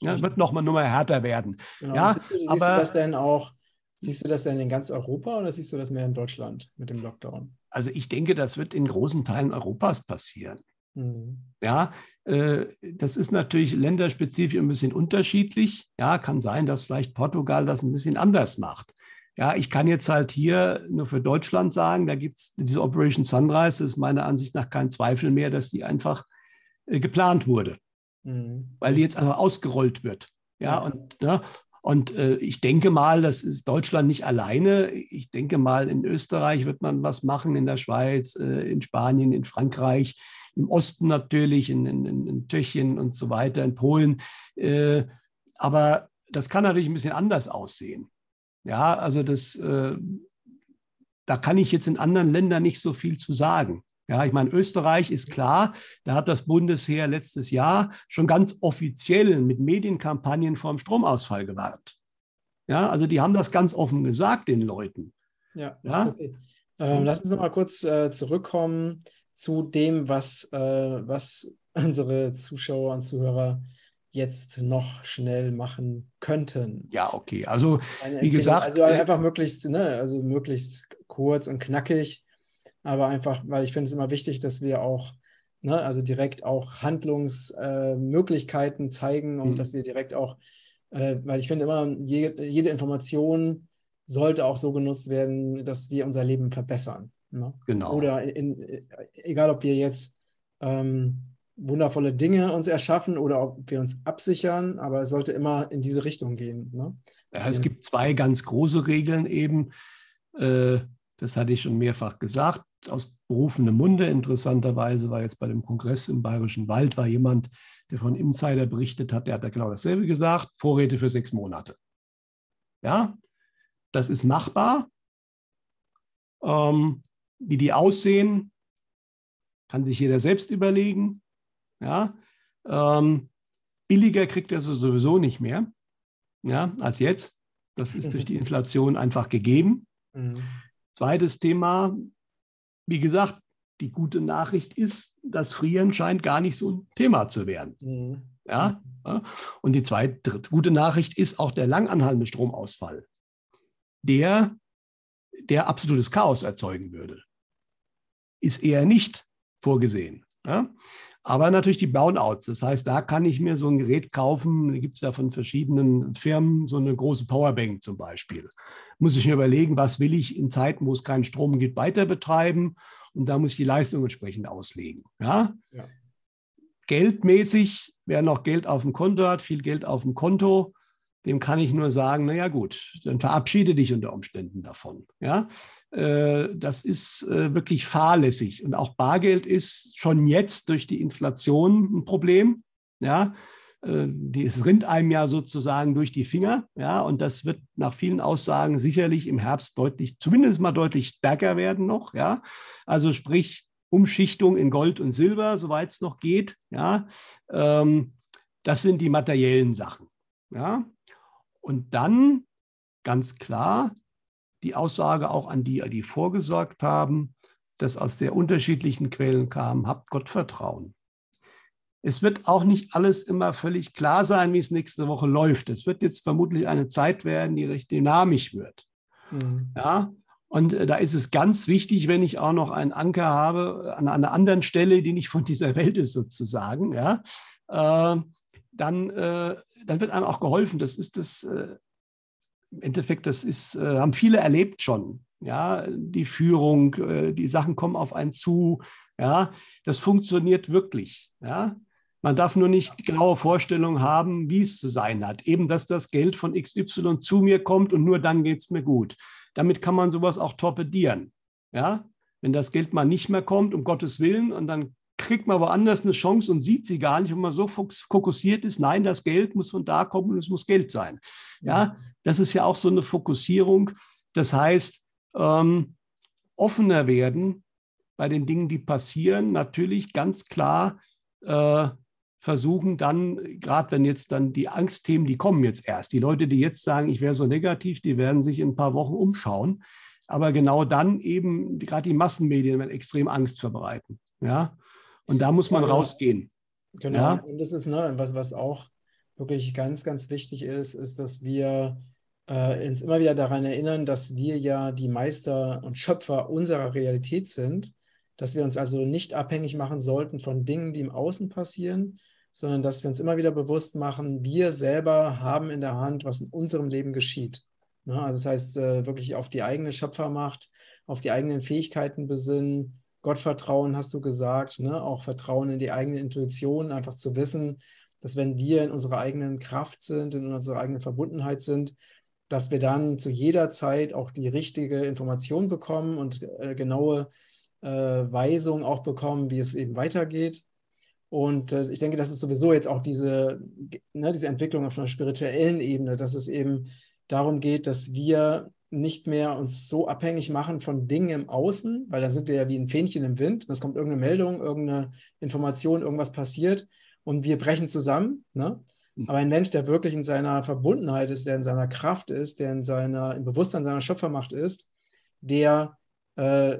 Ja, das wird nochmal nur mal härter werden. Genau. Ja, siehst aber, das denn auch Siehst du das denn in ganz Europa oder siehst du das mehr in Deutschland mit dem Lockdown? Also ich denke, das wird in großen Teilen Europas passieren. Mhm. Ja, äh, das ist natürlich länderspezifisch ein bisschen unterschiedlich. Ja, kann sein, dass vielleicht Portugal das ein bisschen anders macht. Ja, ich kann jetzt halt hier nur für Deutschland sagen, da gibt es diese Operation Sunrise, das ist meiner Ansicht nach kein Zweifel mehr, dass die einfach äh, geplant wurde, mhm. weil die jetzt einfach ausgerollt wird. Ja, ja. und ne, und äh, ich denke mal, das ist Deutschland nicht alleine. Ich denke mal, in Österreich wird man was machen, in der Schweiz, äh, in Spanien, in Frankreich, im Osten natürlich, in, in, in Tschechien und so weiter, in Polen. Äh, aber das kann natürlich ein bisschen anders aussehen. Ja, also das, äh, da kann ich jetzt in anderen Ländern nicht so viel zu sagen. Ja, ich meine, Österreich ist klar, da hat das Bundesheer letztes Jahr schon ganz offiziell mit Medienkampagnen vor dem Stromausfall gewarnt. Ja, also die haben das ganz offen gesagt den Leuten. Ja, ja? Okay. Ähm, lass uns noch mal kurz äh, zurückkommen zu dem, was, äh, was unsere Zuschauer und Zuhörer jetzt noch schnell machen könnten. Ja, okay. Also wie gesagt, also einfach möglichst, ne, also möglichst kurz und knackig aber einfach, weil ich finde es immer wichtig, dass wir auch, ne, also direkt auch Handlungsmöglichkeiten äh, zeigen und mhm. dass wir direkt auch, äh, weil ich finde immer, je, jede Information sollte auch so genutzt werden, dass wir unser Leben verbessern. Ne? Genau. Oder in, in, egal, ob wir jetzt ähm, wundervolle Dinge uns erschaffen oder ob wir uns absichern, aber es sollte immer in diese Richtung gehen. Ne? Ja, es gibt zwei ganz große Regeln eben. Äh, das hatte ich schon mehrfach gesagt aus berufenem Munde. Interessanterweise war jetzt bei dem Kongress im Bayerischen Wald war jemand, der von Insider berichtet hat, der hat da genau dasselbe gesagt, Vorräte für sechs Monate. Ja, das ist machbar. Ähm, wie die aussehen, kann sich jeder selbst überlegen. Ja, ähm, billiger kriegt er sowieso nicht mehr ja, als jetzt. Das ist durch die Inflation einfach gegeben. Mhm. Zweites Thema, wie gesagt, die gute Nachricht ist, das Frieren scheint gar nicht so ein Thema zu werden. Mhm. Ja? Und die zweite gute Nachricht ist auch der langanhaltende Stromausfall, der, der absolutes Chaos erzeugen würde. ist eher nicht vorgesehen. Ja? Aber natürlich die Brownouts. Das heißt, da kann ich mir so ein Gerät kaufen. Da gibt es ja von verschiedenen Firmen so eine große Powerbank zum Beispiel. Muss ich mir überlegen, was will ich in Zeiten, wo es keinen Strom gibt, weiter betreiben? Und da muss ich die Leistung entsprechend auslegen. Ja? ja. Geldmäßig, wer noch Geld auf dem Konto hat, viel Geld auf dem Konto, dem kann ich nur sagen, naja gut, dann verabschiede dich unter Umständen davon. Ja? Äh, das ist äh, wirklich fahrlässig. Und auch Bargeld ist schon jetzt durch die Inflation ein Problem. Ja? Äh, die, es rinnt einem ja sozusagen durch die Finger. Ja? Und das wird nach vielen Aussagen sicherlich im Herbst deutlich, zumindest mal deutlich stärker werden noch. Ja? Also sprich, Umschichtung in Gold und Silber, soweit es noch geht. Ja? Ähm, das sind die materiellen Sachen. Ja? Und dann ganz klar die Aussage auch an die, die vorgesorgt haben, das aus sehr unterschiedlichen Quellen kam, habt Gott Vertrauen. Es wird auch nicht alles immer völlig klar sein, wie es nächste Woche läuft. Es wird jetzt vermutlich eine Zeit werden, die recht dynamisch wird. Mhm. Ja, und äh, da ist es ganz wichtig, wenn ich auch noch einen Anker habe an einer anderen Stelle, die nicht von dieser Welt ist sozusagen, ja, äh, dann, äh, dann wird einem auch geholfen. Das ist das, äh, im Endeffekt, das ist, äh, haben viele erlebt schon. Ja, die Führung, äh, die Sachen kommen auf einen zu. Ja, das funktioniert wirklich. Ja, man darf nur nicht genaue Vorstellungen haben, wie es zu sein hat. Eben, dass das Geld von XY zu mir kommt und nur dann geht es mir gut. Damit kann man sowas auch torpedieren. Ja, wenn das Geld mal nicht mehr kommt, um Gottes Willen, und dann kriegt man woanders eine Chance und sieht sie gar nicht, wenn man so fokussiert ist, nein, das Geld muss von da kommen und es muss Geld sein. Ja, das ist ja auch so eine Fokussierung. Das heißt, ähm, offener werden bei den Dingen, die passieren, natürlich ganz klar äh, versuchen dann, gerade wenn jetzt dann die Angstthemen, die kommen jetzt erst. Die Leute, die jetzt sagen, ich wäre so negativ, die werden sich in ein paar Wochen umschauen. Aber genau dann eben, gerade die Massenmedien werden extrem Angst verbreiten. Ja, und da muss man ja, genau. rausgehen. Genau. Ja? Und das ist, ne, was, was auch wirklich ganz, ganz wichtig ist, ist, dass wir äh, uns immer wieder daran erinnern, dass wir ja die Meister und Schöpfer unserer Realität sind, dass wir uns also nicht abhängig machen sollten von Dingen, die im Außen passieren, sondern dass wir uns immer wieder bewusst machen, wir selber haben in der Hand, was in unserem Leben geschieht. Ne? Also das heißt, äh, wirklich auf die eigene Schöpfermacht, auf die eigenen Fähigkeiten besinnen, Gottvertrauen hast du gesagt, ne? auch Vertrauen in die eigene Intuition, einfach zu wissen, dass wenn wir in unserer eigenen Kraft sind, in unserer eigenen Verbundenheit sind, dass wir dann zu jeder Zeit auch die richtige Information bekommen und äh, genaue äh, Weisung auch bekommen, wie es eben weitergeht. Und äh, ich denke, das ist sowieso jetzt auch diese, ne, diese Entwicklung auf einer spirituellen Ebene, dass es eben darum geht, dass wir nicht mehr uns so abhängig machen von Dingen im Außen, weil dann sind wir ja wie ein Fähnchen im Wind. Es kommt irgendeine Meldung, irgendeine Information, irgendwas passiert und wir brechen zusammen. Ne? Mhm. Aber ein Mensch, der wirklich in seiner Verbundenheit ist, der in seiner Kraft ist, der in seiner, im Bewusstsein seiner Schöpfermacht ist, der, äh,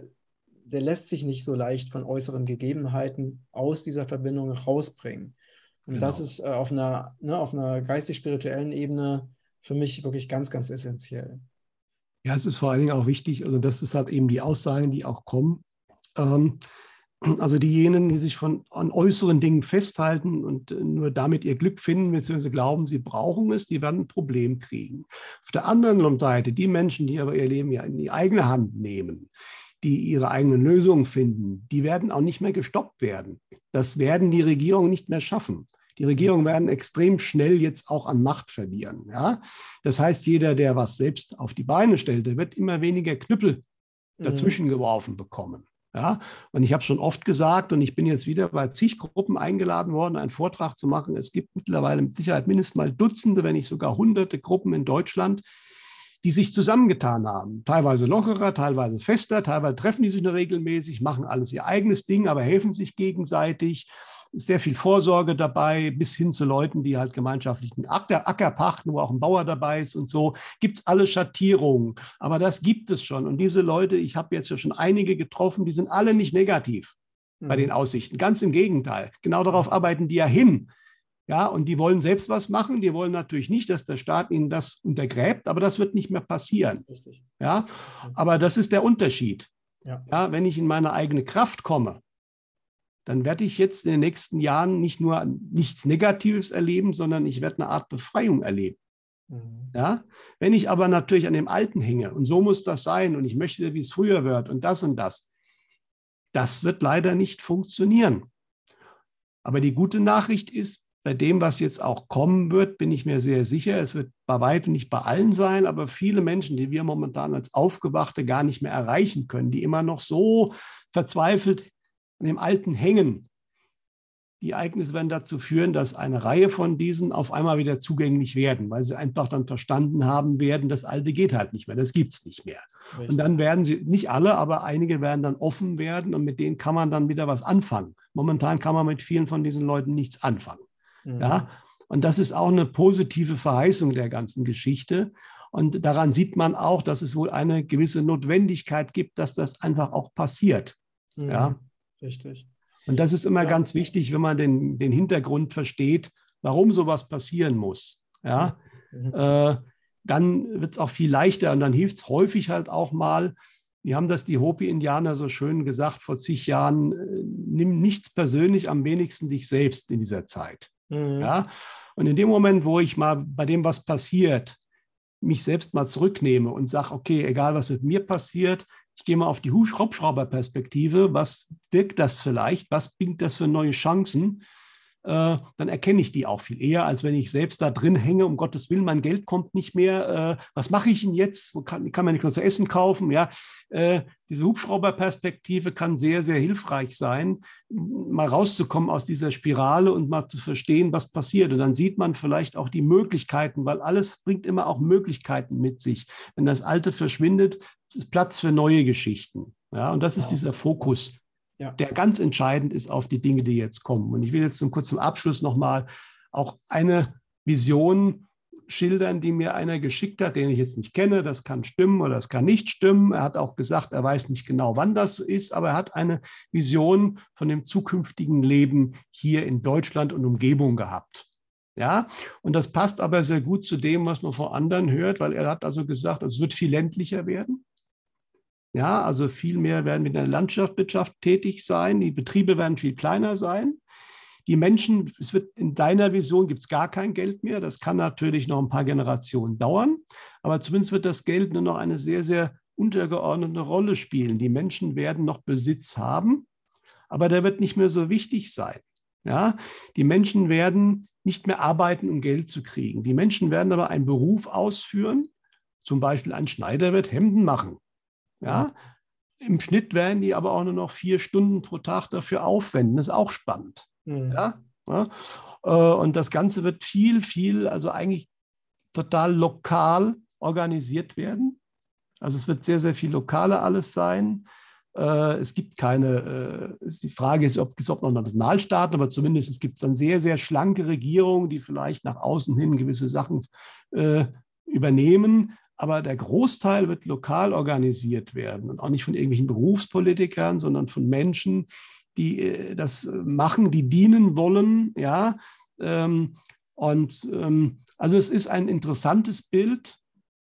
der lässt sich nicht so leicht von äußeren Gegebenheiten aus dieser Verbindung rausbringen. Und genau. das ist äh, auf einer, ne, auf einer geistig-spirituellen Ebene für mich wirklich ganz, ganz essentiell. Ja, es ist vor allen Dingen auch wichtig, also das ist halt eben die Aussagen, die auch kommen. Ähm, also diejenigen, die sich von, an äußeren Dingen festhalten und äh, nur damit ihr Glück finden, beziehungsweise glauben, sie brauchen es, die werden ein Problem kriegen. Auf der anderen Seite, die Menschen, die aber ihr Leben ja in die eigene Hand nehmen, die ihre eigenen Lösungen finden, die werden auch nicht mehr gestoppt werden. Das werden die Regierungen nicht mehr schaffen. Die Regierungen werden extrem schnell jetzt auch an Macht verlieren. Ja? Das heißt, jeder, der was selbst auf die Beine stellt, der wird immer weniger Knüppel mhm. dazwischen geworfen bekommen. Ja, und ich habe schon oft gesagt, und ich bin jetzt wieder bei zig Gruppen eingeladen worden, einen Vortrag zu machen. Es gibt mittlerweile mit Sicherheit mindestens mal Dutzende, wenn nicht sogar hunderte Gruppen in Deutschland, die sich zusammengetan haben. Teilweise lockerer, teilweise fester, teilweise treffen die sich nur regelmäßig, machen alles ihr eigenes Ding, aber helfen sich gegenseitig sehr viel Vorsorge dabei, bis hin zu Leuten, die halt gemeinschaftlichen Acker, Acker pachten, wo auch ein Bauer dabei ist und so. Gibt es alle Schattierungen. Aber das gibt es schon. Und diese Leute, ich habe jetzt ja schon einige getroffen, die sind alle nicht negativ bei den Aussichten. Ganz im Gegenteil. Genau darauf arbeiten die ja hin. Ja, und die wollen selbst was machen. Die wollen natürlich nicht, dass der Staat ihnen das untergräbt, aber das wird nicht mehr passieren. Richtig. Ja, aber das ist der Unterschied. Ja. ja, wenn ich in meine eigene Kraft komme, dann werde ich jetzt in den nächsten Jahren nicht nur nichts Negatives erleben, sondern ich werde eine Art Befreiung erleben. Mhm. Ja? Wenn ich aber natürlich an dem Alten hänge und so muss das sein und ich möchte, wie es früher wird und das und das, das wird leider nicht funktionieren. Aber die gute Nachricht ist, bei dem, was jetzt auch kommen wird, bin ich mir sehr sicher, es wird bei weitem nicht bei allen sein, aber viele Menschen, die wir momentan als Aufgewachte gar nicht mehr erreichen können, die immer noch so verzweifelt an dem Alten hängen. Die Ereignisse werden dazu führen, dass eine Reihe von diesen auf einmal wieder zugänglich werden, weil sie einfach dann verstanden haben werden, das Alte geht halt nicht mehr, das gibt es nicht mehr. Richtig. Und dann werden sie, nicht alle, aber einige werden dann offen werden und mit denen kann man dann wieder was anfangen. Momentan kann man mit vielen von diesen Leuten nichts anfangen. Mhm. Ja? Und das ist auch eine positive Verheißung der ganzen Geschichte. Und daran sieht man auch, dass es wohl eine gewisse Notwendigkeit gibt, dass das einfach auch passiert. Mhm. Ja? Richtig. Und das ist immer ja. ganz wichtig, wenn man den, den Hintergrund versteht, warum sowas passieren muss. Ja, mhm. äh, dann wird es auch viel leichter und dann hilft es häufig halt auch mal. Wir haben das die Hopi-Indianer so schön gesagt vor zig Jahren: äh, Nimm nichts persönlich, am wenigsten dich selbst in dieser Zeit. Mhm. Ja, und in dem Moment, wo ich mal bei dem, was passiert, mich selbst mal zurücknehme und sage, okay, egal was mit mir passiert, ich gehe mal auf die Hubschrauberperspektive, was wirkt das vielleicht, was bringt das für neue Chancen, äh, dann erkenne ich die auch viel eher, als wenn ich selbst da drin hänge, um Gottes Willen, mein Geld kommt nicht mehr, äh, was mache ich denn jetzt, Wo kann, kann man nicht nur zu essen kaufen, ja, äh, diese Hubschrauberperspektive kann sehr, sehr hilfreich sein, mal rauszukommen aus dieser Spirale und mal zu verstehen, was passiert. Und dann sieht man vielleicht auch die Möglichkeiten, weil alles bringt immer auch Möglichkeiten mit sich. Wenn das Alte verschwindet, ist Platz für neue Geschichten. Ja, und das ist dieser Fokus, ja. der ganz entscheidend ist auf die Dinge, die jetzt kommen. Und ich will jetzt zum kurzen Abschluss nochmal auch eine Vision schildern, die mir einer geschickt hat, den ich jetzt nicht kenne. Das kann stimmen oder das kann nicht stimmen. Er hat auch gesagt, er weiß nicht genau, wann das so ist, aber er hat eine Vision von dem zukünftigen Leben hier in Deutschland und Umgebung gehabt. Ja, und das passt aber sehr gut zu dem, was man von anderen hört, weil er hat also gesagt, es wird viel ländlicher werden. Ja, also viel mehr werden mit der Landwirtschaft tätig sein. Die Betriebe werden viel kleiner sein. Die Menschen, es wird in deiner Vision gibt es gar kein Geld mehr. Das kann natürlich noch ein paar Generationen dauern. Aber zumindest wird das Geld nur noch eine sehr, sehr untergeordnete Rolle spielen. Die Menschen werden noch Besitz haben, aber der wird nicht mehr so wichtig sein. Ja, die Menschen werden nicht mehr arbeiten, um Geld zu kriegen. Die Menschen werden aber einen Beruf ausführen. Zum Beispiel ein Schneider wird Hemden machen. Ja? Im Schnitt werden die aber auch nur noch vier Stunden pro Tag dafür aufwenden. Das ist auch spannend. Mhm. Ja? ja? Äh, und das Ganze wird viel, viel, also eigentlich total lokal organisiert werden. Also es wird sehr, sehr viel lokaler alles sein. Äh, es gibt keine, äh, die Frage ist, ob es noch Nationalstaaten, aber zumindest es gibt dann sehr, sehr schlanke Regierungen, die vielleicht nach außen hin gewisse Sachen übernehmen aber der Großteil wird lokal organisiert werden und auch nicht von irgendwelchen Berufspolitikern, sondern von Menschen, die äh, das machen, die dienen wollen, ja. Ähm, und ähm, also es ist ein interessantes Bild.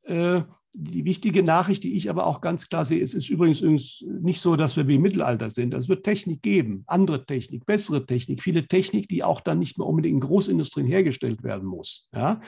Äh, die wichtige Nachricht, die ich aber auch ganz klar sehe, es ist übrigens, nicht so, dass wir wie im Mittelalter sind. Es wird Technik geben, andere Technik, bessere Technik, viele Technik, die auch dann nicht mehr unbedingt in Großindustrien hergestellt werden muss. Ja?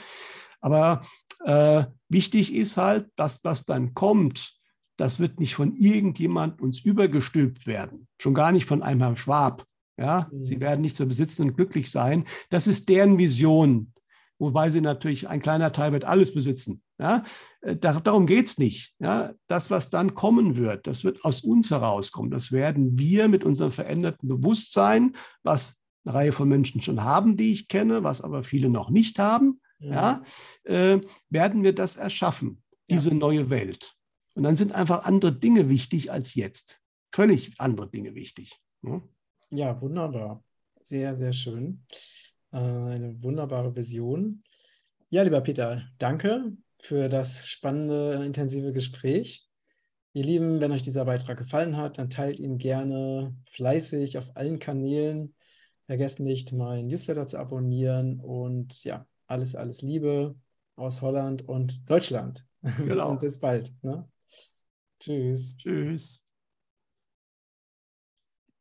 Aber äh, wichtig ist halt, dass was dann kommt, das wird nicht von irgendjemand uns übergestülpt werden. Schon gar nicht von einem Herrn Schwab. Ja, mhm. sie werden nicht zu besitzen und glücklich sein. Das ist deren Vision. Wobei sie natürlich, ein kleiner Teil wird alles besitzen. Ja, äh, darum geht es nicht. Ja, das, was dann kommen wird, das wird aus uns herauskommen. Das werden wir mit unserem veränderten Bewusstsein, was eine Reihe von Menschen schon haben, die ich kenne, was aber viele noch nicht haben, ja, äh, werden wir das erschaffen, diese ja. neue Welt. Und dann sind einfach andere Dinge wichtig als jetzt. Völlig andere Dinge wichtig. Ne? Ja, wunderbar. Sehr, sehr schön. Äh, eine wunderbare Vision. Ja, lieber Peter, danke für das spannende, intensive Gespräch. Ihr Lieben, wenn euch dieser Beitrag gefallen hat, dann teilt ihn gerne fleißig auf allen Kanälen. Vergesst nicht, meinen Newsletter zu abonnieren und ja, alles, alles Liebe aus Holland und Deutschland. Genau. und bis bald. Ne? Tschüss. Tschüss.